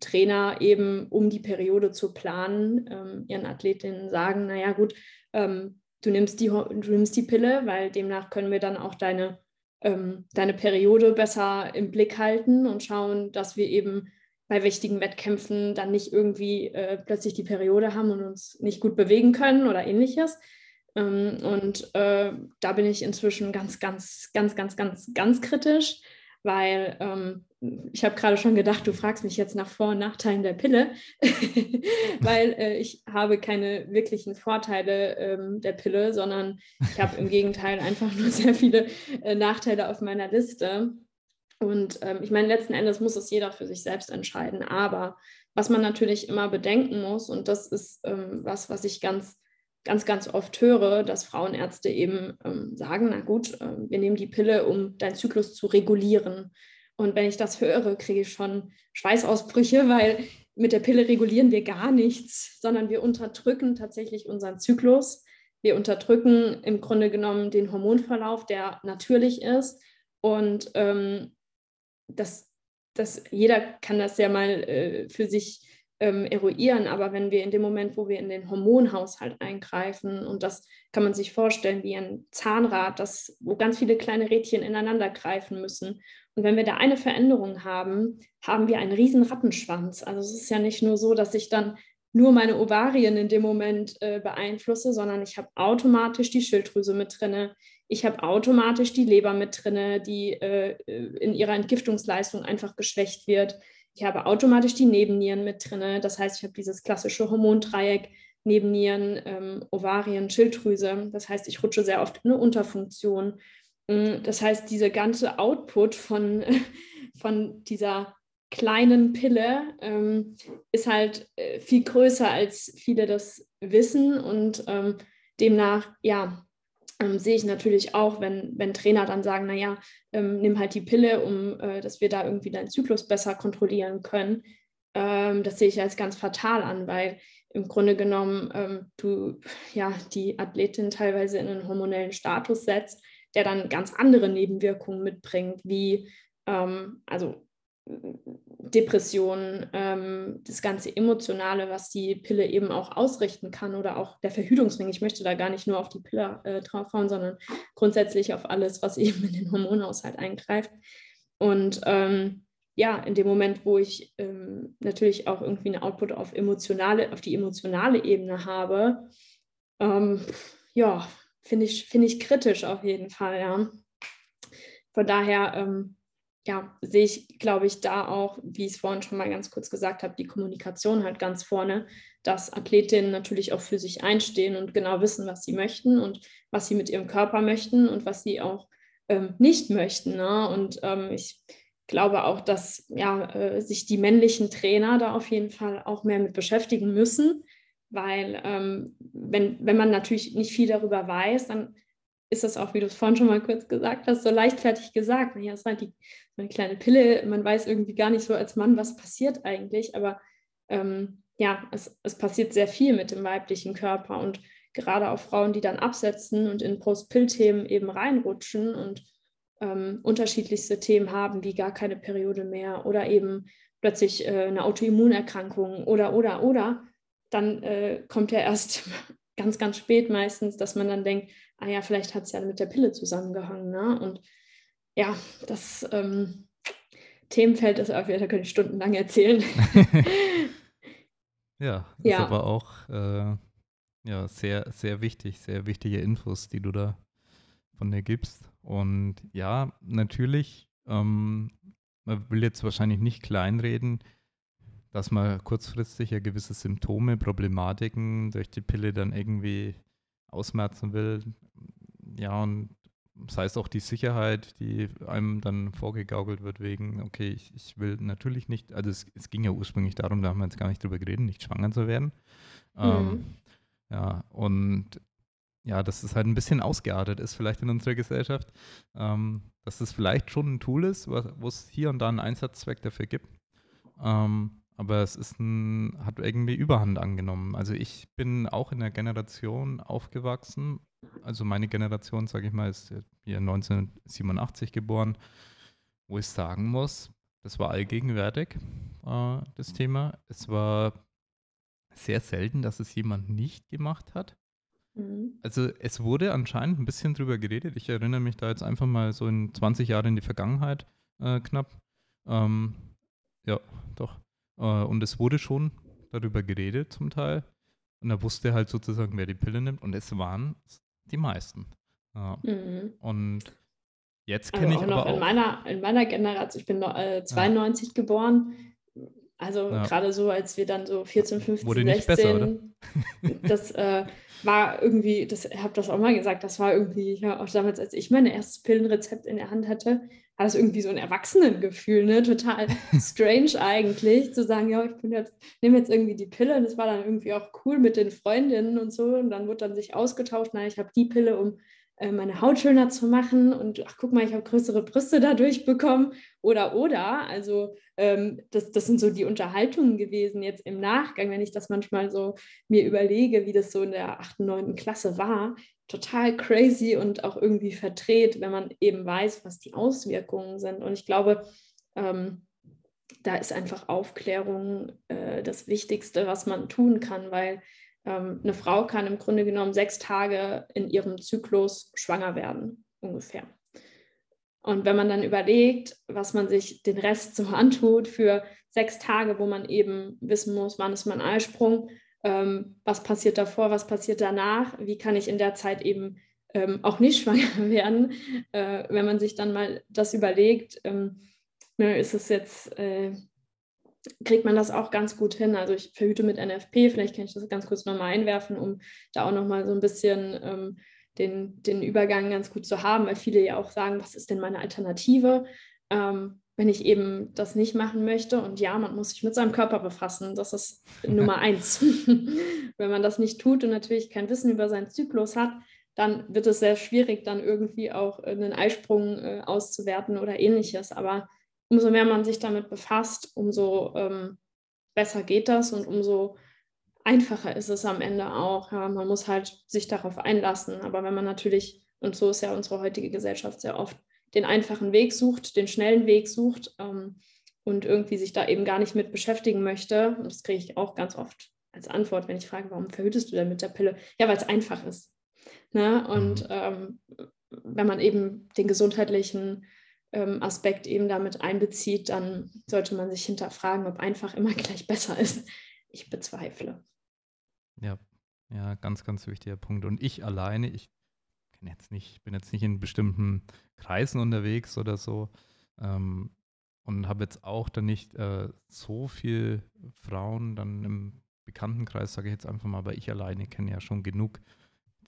Trainer eben, um die Periode zu planen, ähm, ihren Athletinnen sagen, naja gut, ähm, du, nimmst die, du nimmst die Pille, weil demnach können wir dann auch deine ähm, deine Periode besser im Blick halten und schauen, dass wir eben bei wichtigen Wettkämpfen dann nicht irgendwie äh, plötzlich die Periode haben und uns nicht gut bewegen können oder ähnliches. Ähm, und äh, da bin ich inzwischen ganz, ganz, ganz, ganz, ganz, ganz kritisch, weil ähm, ich habe gerade schon gedacht, du fragst mich jetzt nach Vor- und Nachteilen der Pille, weil äh, ich habe keine wirklichen Vorteile ähm, der Pille, sondern ich habe im Gegenteil einfach nur sehr viele äh, Nachteile auf meiner Liste. Und ähm, ich meine, letzten Endes muss es jeder für sich selbst entscheiden. Aber was man natürlich immer bedenken muss, und das ist ähm, was, was ich ganz, ganz, ganz oft höre, dass Frauenärzte eben ähm, sagen, na gut, äh, wir nehmen die Pille, um deinen Zyklus zu regulieren. Und wenn ich das höre, kriege ich schon Schweißausbrüche, weil mit der Pille regulieren wir gar nichts, sondern wir unterdrücken tatsächlich unseren Zyklus. Wir unterdrücken im Grunde genommen den Hormonverlauf, der natürlich ist. Und ähm, das, das, jeder kann das ja mal äh, für sich ähm, eruieren, aber wenn wir in dem Moment, wo wir in den Hormonhaushalt eingreifen, und das kann man sich vorstellen wie ein Zahnrad, das, wo ganz viele kleine Rädchen ineinander greifen müssen und wenn wir da eine Veränderung haben, haben wir einen riesen Rattenschwanz. Also es ist ja nicht nur so, dass ich dann nur meine Ovarien in dem Moment äh, beeinflusse, sondern ich habe automatisch die Schilddrüse mit drinne. Ich habe automatisch die Leber mit drinne, die äh, in ihrer Entgiftungsleistung einfach geschwächt wird. Ich habe automatisch die Nebennieren mit drinne. Das heißt, ich habe dieses klassische Hormondreieck Nebennieren, ähm, Ovarien, Schilddrüse. Das heißt, ich rutsche sehr oft in eine Unterfunktion. Mm, das heißt, diese ganze Output von, von dieser kleinen Pille ähm, ist halt äh, viel größer, als viele das wissen. Und ähm, demnach, ja, ähm, sehe ich natürlich auch, wenn, wenn Trainer dann sagen, naja, ähm, nimm halt die Pille, um äh, dass wir da irgendwie deinen Zyklus besser kontrollieren können. Ähm, das sehe ich als ganz fatal an, weil im Grunde genommen ähm, du ja die Athletin teilweise in einen hormonellen Status setzt, der dann ganz andere Nebenwirkungen mitbringt, wie ähm, also Depressionen, ähm, das ganze Emotionale, was die Pille eben auch ausrichten kann oder auch der Verhütungsring. Ich möchte da gar nicht nur auf die Pille äh, draufhauen, sondern grundsätzlich auf alles, was eben in den Hormonhaushalt eingreift. Und ähm, ja, in dem Moment, wo ich ähm, natürlich auch irgendwie einen Output auf emotionale, auf die emotionale Ebene habe, ähm, ja, finde ich, find ich kritisch auf jeden Fall, ja. Von daher ähm, ja, sehe ich, glaube ich, da auch, wie ich es vorhin schon mal ganz kurz gesagt habe, die Kommunikation halt ganz vorne, dass Athletinnen natürlich auch für sich einstehen und genau wissen, was sie möchten und was sie mit ihrem Körper möchten und was sie auch ähm, nicht möchten. Ne? Und ähm, ich glaube auch, dass ja, äh, sich die männlichen Trainer da auf jeden Fall auch mehr mit beschäftigen müssen, weil ähm, wenn, wenn man natürlich nicht viel darüber weiß, dann ist das auch, wie du es vorhin schon mal kurz gesagt hast, so leichtfertig gesagt. Ja, es halt die, eine kleine Pille, man weiß irgendwie gar nicht so als Mann, was passiert eigentlich, aber ähm, ja, es, es passiert sehr viel mit dem weiblichen Körper und gerade auch Frauen, die dann absetzen und in Post-Pill-Themen eben reinrutschen und ähm, unterschiedlichste Themen haben, wie gar keine Periode mehr oder eben plötzlich äh, eine Autoimmunerkrankung oder, oder, oder, dann äh, kommt ja erst ganz, ganz spät meistens, dass man dann denkt, ah ja, vielleicht hat es ja mit der Pille zusammengehangen. Ne? Und ja, das ähm, Themenfeld ist auch wieder, da könnte ich stundenlang erzählen. ja, ist ja. aber auch äh, ja, sehr, sehr wichtig, sehr wichtige Infos, die du da von dir gibst. Und ja, natürlich, ähm, man will jetzt wahrscheinlich nicht kleinreden, dass man kurzfristig ja gewisse Symptome, Problematiken durch die Pille dann irgendwie ausmerzen will. Ja, und sei es auch die Sicherheit, die einem dann vorgegaukelt wird wegen, okay, ich, ich will natürlich nicht, also es, es, ging ja ursprünglich darum, da haben wir jetzt gar nicht drüber geredet, nicht schwanger zu werden. Mhm. Ähm, ja, und ja, dass es halt ein bisschen ausgeartet ist, vielleicht in unserer Gesellschaft, ähm, dass es vielleicht schon ein Tool ist, wo es hier und da einen Einsatzzweck dafür gibt. Ähm, aber es ist ein, hat irgendwie Überhand angenommen. Also ich bin auch in der Generation aufgewachsen. Also meine Generation, sage ich mal, ist hier 1987 geboren, wo ich sagen muss, das war allgegenwärtig, äh, das Thema. Es war sehr selten, dass es jemand nicht gemacht hat. Mhm. Also es wurde anscheinend ein bisschen drüber geredet. Ich erinnere mich da jetzt einfach mal so in 20 Jahre in die Vergangenheit äh, knapp. Ähm, ja, doch. Äh, und es wurde schon darüber geredet zum Teil. Und er wusste halt sozusagen, wer die Pille nimmt. Und es waren die meisten. Ja. Mhm. Und jetzt kenne also ich aber auch. In meiner, in meiner Generation, ich bin noch, äh, 92 ja. geboren. Also ja. gerade so, als wir dann so 14, 15, Wurde 16, besser, oder? das äh, war irgendwie, das habe das auch mal gesagt, das war irgendwie, ja, auch damals, als ich mein erstes Pillenrezept in der Hand hatte, hat es irgendwie so ein Erwachsenengefühl, ne? Total strange eigentlich, zu sagen, ja, ich bin jetzt, nehme jetzt irgendwie die Pille und das war dann irgendwie auch cool mit den Freundinnen und so. Und dann wurde dann sich ausgetauscht, nein, ich habe die Pille, um äh, meine Haut schöner zu machen und ach, guck mal, ich habe größere Brüste dadurch bekommen oder oder. Also ähm, das, das sind so die Unterhaltungen gewesen jetzt im Nachgang, wenn ich das manchmal so mir überlege, wie das so in der 8., 9. Klasse war. Total crazy und auch irgendwie verdreht, wenn man eben weiß, was die Auswirkungen sind. Und ich glaube, ähm, da ist einfach Aufklärung äh, das Wichtigste, was man tun kann, weil ähm, eine Frau kann im Grunde genommen sechs Tage in ihrem Zyklus schwanger werden, ungefähr. Und wenn man dann überlegt, was man sich den Rest so antut für sechs Tage, wo man eben wissen muss, wann ist mein Eisprung, ähm, was passiert davor, was passiert danach, wie kann ich in der Zeit eben ähm, auch nicht schwanger werden, äh, wenn man sich dann mal das überlegt, ähm, ne, ist es jetzt äh, kriegt man das auch ganz gut hin. Also ich verhüte mit NFP, vielleicht kann ich das ganz kurz nochmal einwerfen, um da auch nochmal so ein bisschen ähm, den, den Übergang ganz gut zu haben, weil viele ja auch sagen, was ist denn meine Alternative? Ähm, wenn ich eben das nicht machen möchte. Und ja, man muss sich mit seinem Körper befassen. Das ist Nummer eins. wenn man das nicht tut und natürlich kein Wissen über seinen Zyklus hat, dann wird es sehr schwierig, dann irgendwie auch einen Eisprung äh, auszuwerten oder ähnliches. Aber umso mehr man sich damit befasst, umso ähm, besser geht das und umso einfacher ist es am Ende auch. Ja, man muss halt sich darauf einlassen. Aber wenn man natürlich, und so ist ja unsere heutige Gesellschaft sehr oft, den einfachen Weg sucht, den schnellen Weg sucht ähm, und irgendwie sich da eben gar nicht mit beschäftigen möchte, und das kriege ich auch ganz oft als Antwort, wenn ich frage, warum verhütest du denn mit der Pille? Ja, weil es einfach ist. Ne? Und mhm. ähm, wenn man eben den gesundheitlichen ähm, Aspekt eben damit einbezieht, dann sollte man sich hinterfragen, ob einfach immer gleich besser ist. Ich bezweifle. Ja, ja, ganz, ganz wichtiger Punkt. Und ich alleine, ich jetzt nicht, bin jetzt nicht in bestimmten Kreisen unterwegs oder so ähm, und habe jetzt auch dann nicht äh, so viel Frauen dann im Bekanntenkreis, sage ich jetzt einfach mal, aber ich alleine kenne ja schon genug,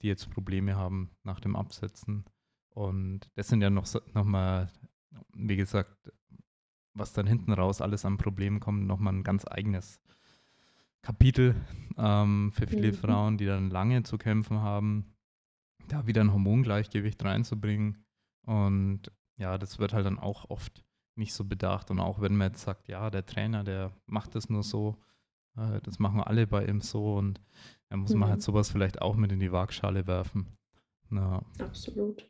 die jetzt Probleme haben nach dem Absetzen. Und das sind ja noch, noch mal, wie gesagt, was dann hinten raus alles an Problemen kommt, nochmal ein ganz eigenes Kapitel ähm, für viele mhm. Frauen, die dann lange zu kämpfen haben, da wieder ein Hormongleichgewicht reinzubringen. Und ja, das wird halt dann auch oft nicht so bedacht. Und auch wenn man jetzt sagt, ja, der Trainer, der macht das nur so, äh, das machen alle bei ihm so und dann muss mhm. man halt mhm. sowas vielleicht auch mit in die Waagschale werfen. Ja. Absolut.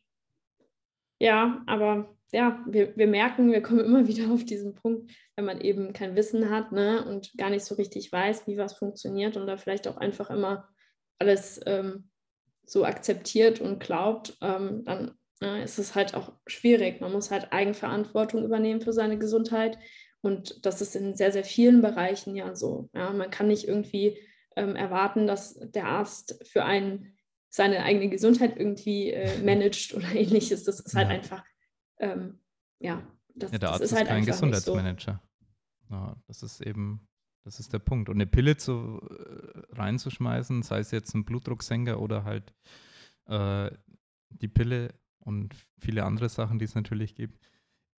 Ja, aber ja, wir, wir merken, wir kommen immer wieder auf diesen Punkt, wenn man eben kein Wissen hat ne, und gar nicht so richtig weiß, wie was funktioniert und da vielleicht auch einfach immer alles ähm, so akzeptiert und glaubt, ähm, dann ist es halt auch schwierig. Man muss halt Eigenverantwortung übernehmen für seine Gesundheit und das ist in sehr, sehr vielen Bereichen ja so. Ja, man kann nicht irgendwie ähm, erwarten, dass der Arzt für einen seine eigene Gesundheit irgendwie äh, managt oder ähnliches. Das ist halt ja. einfach ähm, ja, das, ja, der Arzt ist, ist halt kein Gesundheitsmanager. So. Ja, das ist eben, das ist der Punkt. Und eine Pille zu, äh, reinzuschmeißen, sei es jetzt ein Blutdrucksenker oder halt äh, die Pille und viele andere Sachen, die es natürlich gibt,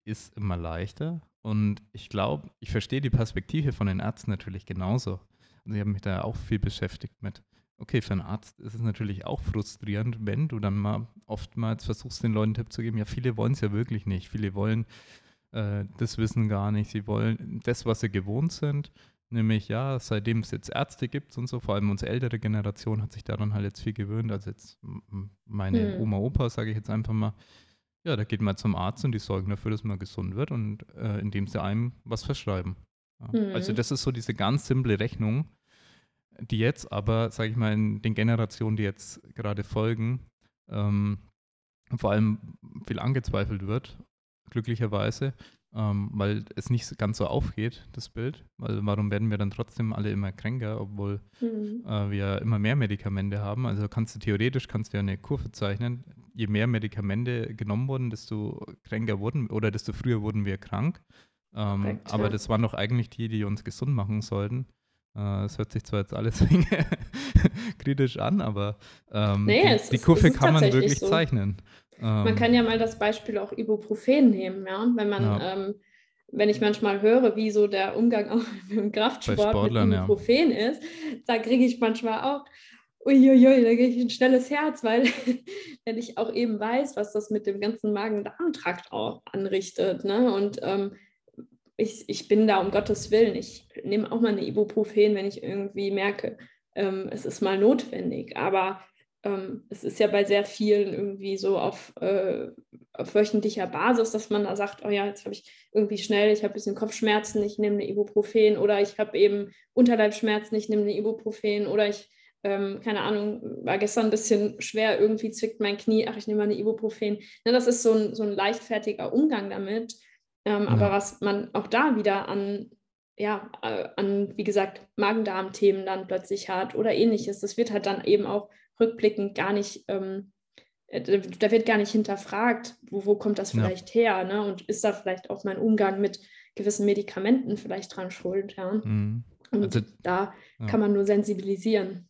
ist immer leichter. Und ich glaube, ich verstehe die Perspektive von den Ärzten natürlich genauso. Und ich habe mich da auch viel beschäftigt mit. Okay, für einen Arzt ist es natürlich auch frustrierend, wenn du dann mal oftmals versuchst, den Leuten einen Tipp zu geben. Ja, viele wollen es ja wirklich nicht. Viele wollen äh, das Wissen gar nicht. Sie wollen das, was sie gewohnt sind. Nämlich, ja, seitdem es jetzt Ärzte gibt und so, vor allem unsere ältere Generation hat sich daran halt jetzt viel gewöhnt. Also jetzt meine hm. Oma, Opa, sage ich jetzt einfach mal, ja, da geht man zum Arzt und die sorgen dafür, dass man gesund wird und äh, indem sie einem was verschreiben. Ja. Hm. Also das ist so diese ganz simple Rechnung, die jetzt aber, sage ich mal, in den Generationen, die jetzt gerade folgen, ähm, vor allem viel angezweifelt wird, glücklicherweise, ähm, weil es nicht ganz so aufgeht, das Bild. Weil warum werden wir dann trotzdem alle immer kränker, obwohl mhm. äh, wir immer mehr Medikamente haben? Also kannst du theoretisch kannst du ja eine Kurve zeichnen. Je mehr Medikamente genommen wurden, desto kränker wurden oder desto früher wurden wir krank. Ähm, Perfekt, aber ja. das waren doch eigentlich die, die uns gesund machen sollten. Äh, es hört sich zwar jetzt alles kritisch an, aber ähm, nee, die, die, Kurve kann man wirklich so. zeichnen. Man ähm, kann ja mal das Beispiel auch Ibuprofen nehmen, ja. Wenn man, ja. ähm, wenn ich manchmal höre, wie so der Umgang auch im Kraftsport mit Ibuprofen ja. ist, da kriege ich manchmal auch, uiuiui, da kriege ich ein schnelles Herz, weil wenn ich auch eben weiß, was das mit dem ganzen Magen-Darm-Trakt auch anrichtet, ne? Und ähm, ich, ich bin da um Gottes Willen. Ich nehme auch mal eine Ibuprofen, wenn ich irgendwie merke, ähm, es ist mal notwendig. Aber ähm, es ist ja bei sehr vielen irgendwie so auf, äh, auf wöchentlicher Basis, dass man da sagt, oh ja, jetzt habe ich irgendwie schnell, ich habe ein bisschen Kopfschmerzen, ich nehme eine Ibuprofen oder ich habe eben Unterleibschmerzen, ich nehme eine Ibuprofen oder ich, ähm, keine Ahnung, war gestern ein bisschen schwer, irgendwie zwickt mein Knie, ach, ich nehme mal eine Ibuprofen. Ne, das ist so ein, so ein leichtfertiger Umgang damit. Ähm, ja. Aber was man auch da wieder an, ja, äh, an, wie gesagt, Magen-Darm-Themen dann plötzlich hat oder ähnliches, das wird halt dann eben auch rückblickend gar nicht, ähm, äh, da wird gar nicht hinterfragt, wo, wo kommt das vielleicht ja. her, ne? Und ist da vielleicht auch mein Umgang mit gewissen Medikamenten vielleicht dran schuld, ja. Mhm. Und also, da ja. kann man nur sensibilisieren.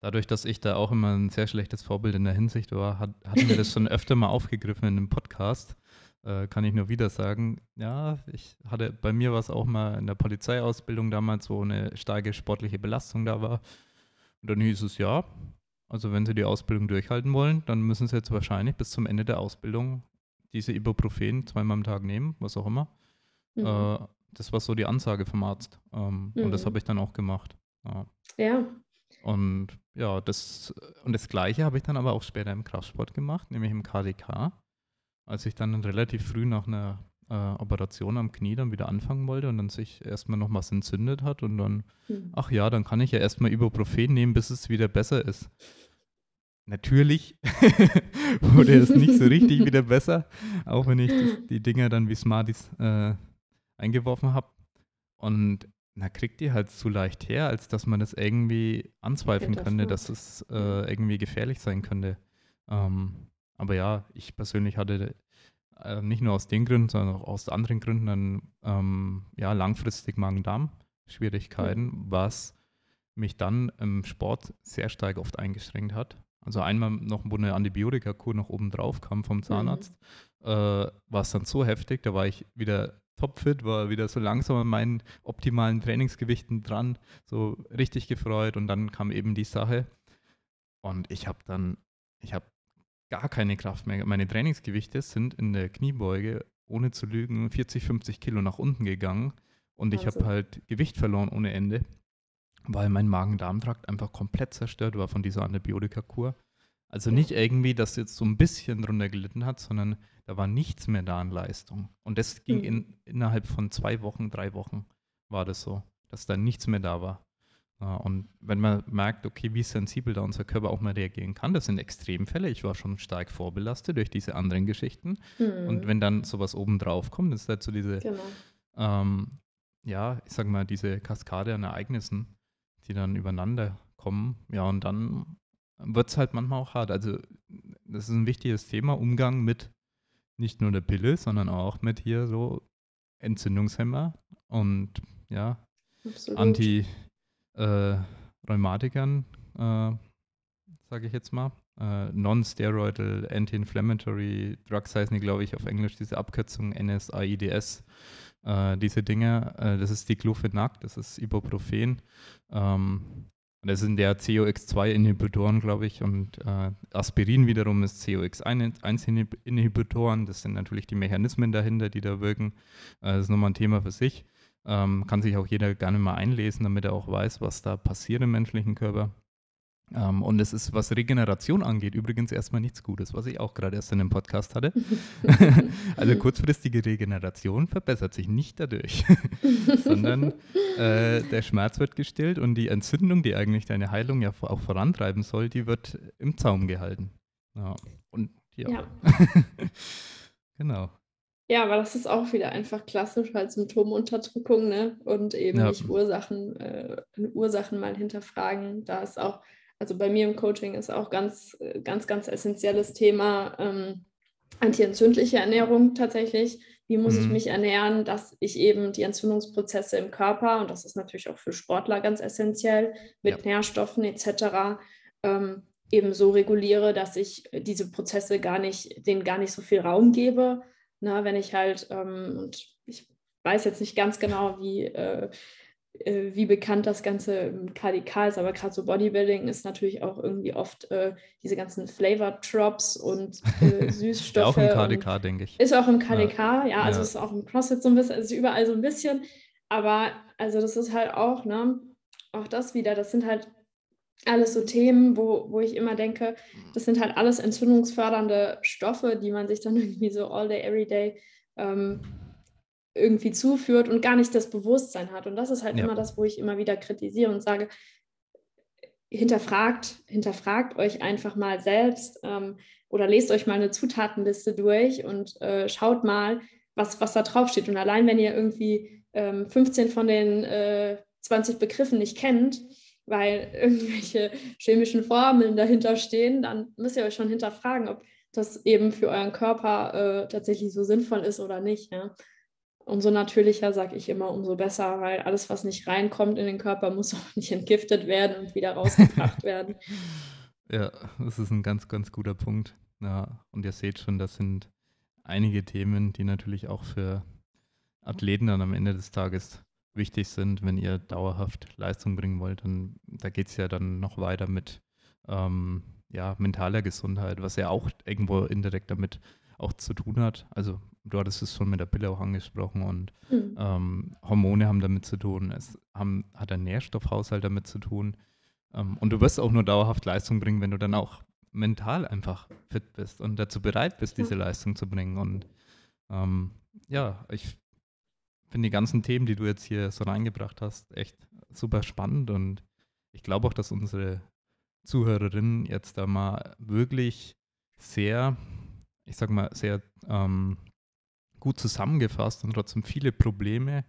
dadurch, dass ich da auch immer ein sehr schlechtes Vorbild in der Hinsicht war, hat, hatten wir das schon öfter mal aufgegriffen in einem Podcast. Äh, kann ich nur wieder sagen, ja, ich hatte, bei mir war es auch mal in der Polizeiausbildung damals, wo eine starke sportliche Belastung da war. Und dann hieß es, ja, also wenn Sie die Ausbildung durchhalten wollen, dann müssen Sie jetzt wahrscheinlich bis zum Ende der Ausbildung diese Ibuprofen zweimal am Tag nehmen, was auch immer. Mhm. Äh, das war so die Ansage vom Arzt. Ähm, mhm. Und das mhm. habe ich dann auch gemacht. Ja. ja. Und ja, das, und das Gleiche habe ich dann aber auch später im Kraftsport gemacht, nämlich im KDK. Als ich dann relativ früh nach einer äh, Operation am Knie dann wieder anfangen wollte und dann sich erstmal noch was entzündet hat und dann, mhm. ach ja, dann kann ich ja erstmal Ibuprofen nehmen, bis es wieder besser ist. Natürlich wurde es nicht so richtig wieder besser, auch wenn ich die, die Dinger dann wie Smarties äh, eingeworfen habe. Und na, kriegt die halt zu leicht her, als dass man das irgendwie anzweifeln könnte, dass es äh, irgendwie gefährlich sein könnte. Ähm, aber ja, ich persönlich hatte äh, nicht nur aus den Gründen, sondern auch aus anderen Gründen dann ähm, ja, langfristig Magen-Darm-Schwierigkeiten, mhm. was mich dann im Sport sehr stark oft eingeschränkt hat. Also einmal noch, wo eine Antibiotikakur noch oben drauf kam vom Zahnarzt, mhm. äh, war es dann so heftig, da war ich wieder topfit, war wieder so langsam an meinen optimalen Trainingsgewichten dran, so richtig gefreut und dann kam eben die Sache und ich habe dann, ich habe gar keine Kraft mehr. Meine Trainingsgewichte sind in der Kniebeuge, ohne zu lügen, 40, 50 Kilo nach unten gegangen und ich habe halt Gewicht verloren ohne Ende weil mein Magen-Darm-Trakt einfach komplett zerstört war von dieser Antibiotikakur. Also nicht irgendwie, dass jetzt so ein bisschen drunter gelitten hat, sondern da war nichts mehr da an Leistung. Und das ging mhm. in, innerhalb von zwei Wochen, drei Wochen war das so, dass da nichts mehr da war. Und wenn man merkt, okay, wie sensibel da unser Körper auch mal reagieren kann, das sind Extremfälle. Ich war schon stark vorbelastet durch diese anderen Geschichten. Mhm. Und wenn dann sowas obendrauf kommt, ist halt so diese, genau. ähm, ja, ich sag mal, diese Kaskade an Ereignissen, die dann übereinander kommen. Ja, und dann wird es halt manchmal auch hart. Also, das ist ein wichtiges Thema, Umgang mit nicht nur der Pille, sondern auch mit hier so Entzündungshemmer und ja, Anti-Rheumatikern, äh, äh, sage ich jetzt mal. Äh, Non-Steroidal Anti-Inflammatory Drugs heißen die, glaube ich, auf Englisch, diese Abkürzung NSAIDs. Äh, diese Dinge, äh, das ist Diclofenac, das ist Ibuprofen. Ähm, das sind der COX-2-Inhibitoren, glaube ich, und äh, Aspirin wiederum ist COX-1-Inhibitoren. Das sind natürlich die Mechanismen dahinter, die da wirken. Äh, das ist nochmal ein Thema für sich. Ähm, kann sich auch jeder gerne mal einlesen, damit er auch weiß, was da passiert im menschlichen Körper. Ähm, und es ist, was Regeneration angeht, übrigens erstmal nichts Gutes, was ich auch gerade erst in einem Podcast hatte. also kurzfristige Regeneration verbessert sich nicht dadurch, sondern äh, der Schmerz wird gestillt und die Entzündung, die eigentlich deine Heilung ja auch vorantreiben soll, die wird im Zaum gehalten. Ja. Und ja. ja. genau. Ja, aber das ist auch wieder einfach klassisch halt Symptomunterdrückung, ne? Und eben ja. nicht Ursachen, äh, Ursachen mal hinterfragen. Da ist auch also bei mir im Coaching ist auch ganz, ganz, ganz essentielles Thema ähm, antientzündliche Ernährung tatsächlich. Wie muss mhm. ich mich ernähren, dass ich eben die Entzündungsprozesse im Körper, und das ist natürlich auch für Sportler ganz essentiell, mit ja. Nährstoffen etc., ähm, eben so reguliere, dass ich diese Prozesse gar nicht, denen gar nicht so viel Raum gebe. Na, wenn ich halt, ähm, und ich weiß jetzt nicht ganz genau, wie, äh, äh, wie bekannt das Ganze im KDK ist, aber gerade so Bodybuilding ist natürlich auch irgendwie oft äh, diese ganzen Flavor Drops und äh, Süßstoffe. auch im KDK, denke ich. Ist auch im KDK, ja, ja also ja. ist auch im CrossFit so ein bisschen, also überall so ein bisschen. Aber also das ist halt auch, ne, auch das wieder, das sind halt alles so Themen, wo, wo ich immer denke, das sind halt alles entzündungsfördernde Stoffe, die man sich dann irgendwie so all day, every day ähm, irgendwie zuführt und gar nicht das Bewusstsein hat. Und das ist halt ja. immer das, wo ich immer wieder kritisiere und sage, hinterfragt, hinterfragt euch einfach mal selbst ähm, oder lest euch mal eine Zutatenliste durch und äh, schaut mal, was, was da drauf steht. Und allein wenn ihr irgendwie ähm, 15 von den äh, 20 Begriffen nicht kennt, weil irgendwelche chemischen Formeln dahinter stehen, dann müsst ihr euch schon hinterfragen, ob das eben für euren Körper äh, tatsächlich so sinnvoll ist oder nicht. Ja? umso natürlicher, sage ich immer, umso besser, weil alles, was nicht reinkommt in den Körper, muss auch nicht entgiftet werden und wieder rausgebracht werden. Ja, das ist ein ganz, ganz guter Punkt. Ja, und ihr seht schon, das sind einige Themen, die natürlich auch für Athleten dann am Ende des Tages wichtig sind, wenn ihr dauerhaft Leistung bringen wollt. Und da geht es ja dann noch weiter mit ähm, ja, mentaler Gesundheit, was ja auch irgendwo indirekt damit auch zu tun hat. Also du hattest es schon mit der Pille auch angesprochen und mhm. ähm, Hormone haben damit zu tun, es haben, hat der Nährstoffhaushalt damit zu tun. Ähm, und du wirst auch nur dauerhaft Leistung bringen, wenn du dann auch mental einfach fit bist und dazu bereit bist, diese Leistung zu bringen. Und ähm, ja, ich finde die ganzen Themen, die du jetzt hier so reingebracht hast, echt super spannend und ich glaube auch, dass unsere Zuhörerinnen jetzt da mal wirklich sehr, ich sag mal, sehr ähm, gut zusammengefasst und trotzdem viele Probleme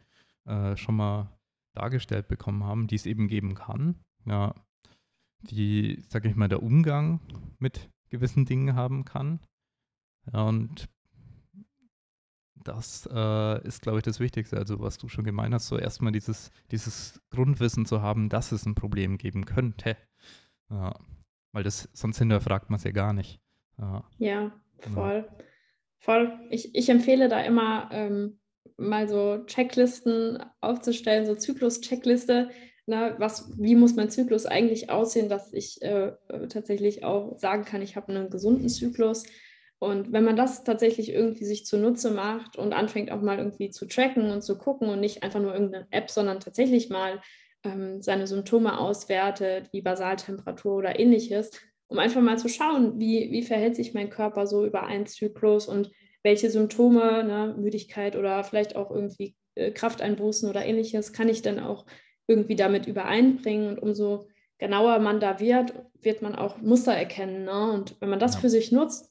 äh, schon mal dargestellt bekommen haben, die es eben geben kann. Ja, die, sag ich mal, der Umgang mit gewissen Dingen haben kann. Ja, und das äh, ist, glaube ich, das Wichtigste. Also, was du schon gemeint hast, so erstmal dieses, dieses Grundwissen zu haben, dass es ein Problem geben könnte. Ja, weil das, sonst hinterfragt man es ja gar nicht. Ja, ja voll. Ja. Voll. Ich, ich empfehle da immer ähm, mal so Checklisten aufzustellen, so Zyklus-Checkliste. Na, was, wie muss mein Zyklus eigentlich aussehen, dass ich äh, tatsächlich auch sagen kann, ich habe einen gesunden Zyklus. Und wenn man das tatsächlich irgendwie sich zunutze macht und anfängt auch mal irgendwie zu tracken und zu gucken und nicht einfach nur irgendeine App, sondern tatsächlich mal ähm, seine Symptome auswertet, wie Basaltemperatur oder ähnliches, um einfach mal zu schauen, wie, wie verhält sich mein Körper so über einen Zyklus und welche Symptome, ne, Müdigkeit oder vielleicht auch irgendwie äh, Krafteinbußen oder ähnliches, kann ich dann auch irgendwie damit übereinbringen. Und umso genauer man da wird, wird man auch Muster erkennen. Ne? Und wenn man das ja. für sich nutzt,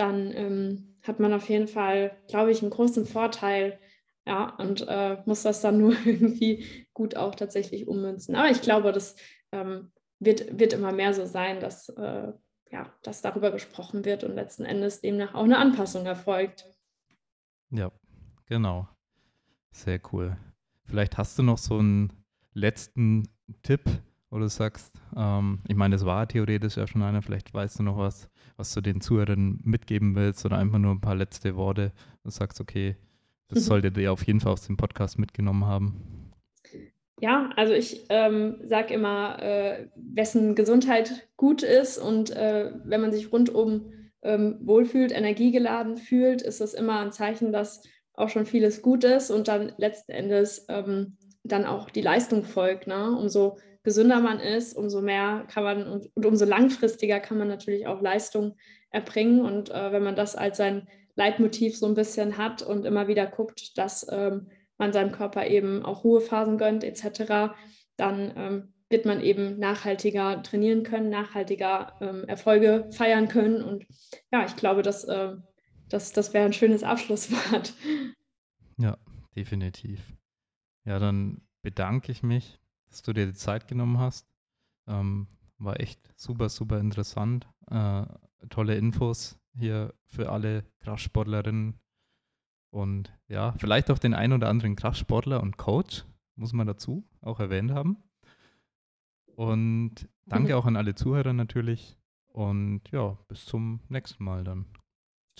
dann ähm, hat man auf jeden Fall, glaube ich, einen großen Vorteil. Ja, und äh, muss das dann nur irgendwie gut auch tatsächlich ummünzen. Aber ich glaube, das ähm, wird, wird immer mehr so sein, dass, äh, ja, dass darüber gesprochen wird und letzten Endes demnach auch eine Anpassung erfolgt. Ja, genau. Sehr cool. Vielleicht hast du noch so einen letzten Tipp, wo du sagst, ähm, ich meine, das war theoretisch ja schon einer, vielleicht weißt du noch was, was du den Zuhörern mitgeben willst oder einfach nur ein paar letzte Worte. Du sagst, okay, das solltet ihr auf jeden Fall aus dem Podcast mitgenommen haben. Ja, also ich ähm, sage immer, äh, wessen Gesundheit gut ist und äh, wenn man sich rundum ähm, wohlfühlt, energiegeladen fühlt, ist das immer ein Zeichen, dass auch schon vieles gut ist und dann letzten Endes ähm, dann auch die Leistung folgt. Ne? Umso gesünder man ist, umso mehr kann man und, und umso langfristiger kann man natürlich auch Leistung erbringen. Und äh, wenn man das als sein Leitmotiv so ein bisschen hat und immer wieder guckt, dass ähm, man seinem Körper eben auch Ruhephasen gönnt etc., dann ähm, wird man eben nachhaltiger trainieren können, nachhaltiger ähm, Erfolge feiern können. Und ja, ich glaube, dass, äh, das, das wäre ein schönes Abschlusswort. Ja, definitiv. Ja, dann bedanke ich mich dass du dir die Zeit genommen hast. Ähm, war echt super, super interessant. Äh, tolle Infos hier für alle Kraftsportlerinnen und ja, vielleicht auch den ein oder anderen Kraftsportler und Coach, muss man dazu auch erwähnt haben. Und danke mhm. auch an alle Zuhörer natürlich. Und ja, bis zum nächsten Mal dann.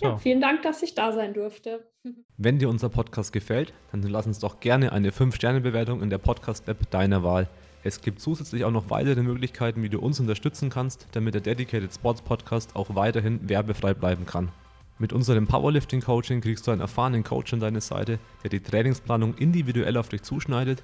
Ja, vielen Dank, dass ich da sein durfte. Wenn dir unser Podcast gefällt, dann lass uns doch gerne eine 5-Sterne-Bewertung in der Podcast-App deiner Wahl. Es gibt zusätzlich auch noch weitere Möglichkeiten, wie du uns unterstützen kannst, damit der Dedicated Sports Podcast auch weiterhin werbefrei bleiben kann. Mit unserem Powerlifting Coaching kriegst du einen erfahrenen Coach an deine Seite, der die Trainingsplanung individuell auf dich zuschneidet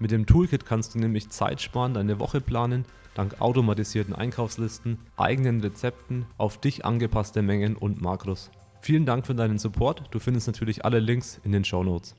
Mit dem Toolkit kannst du nämlich Zeit sparen, deine Woche planen, dank automatisierten Einkaufslisten, eigenen Rezepten, auf dich angepasste Mengen und Makros. Vielen Dank für deinen Support. Du findest natürlich alle Links in den Show Notes.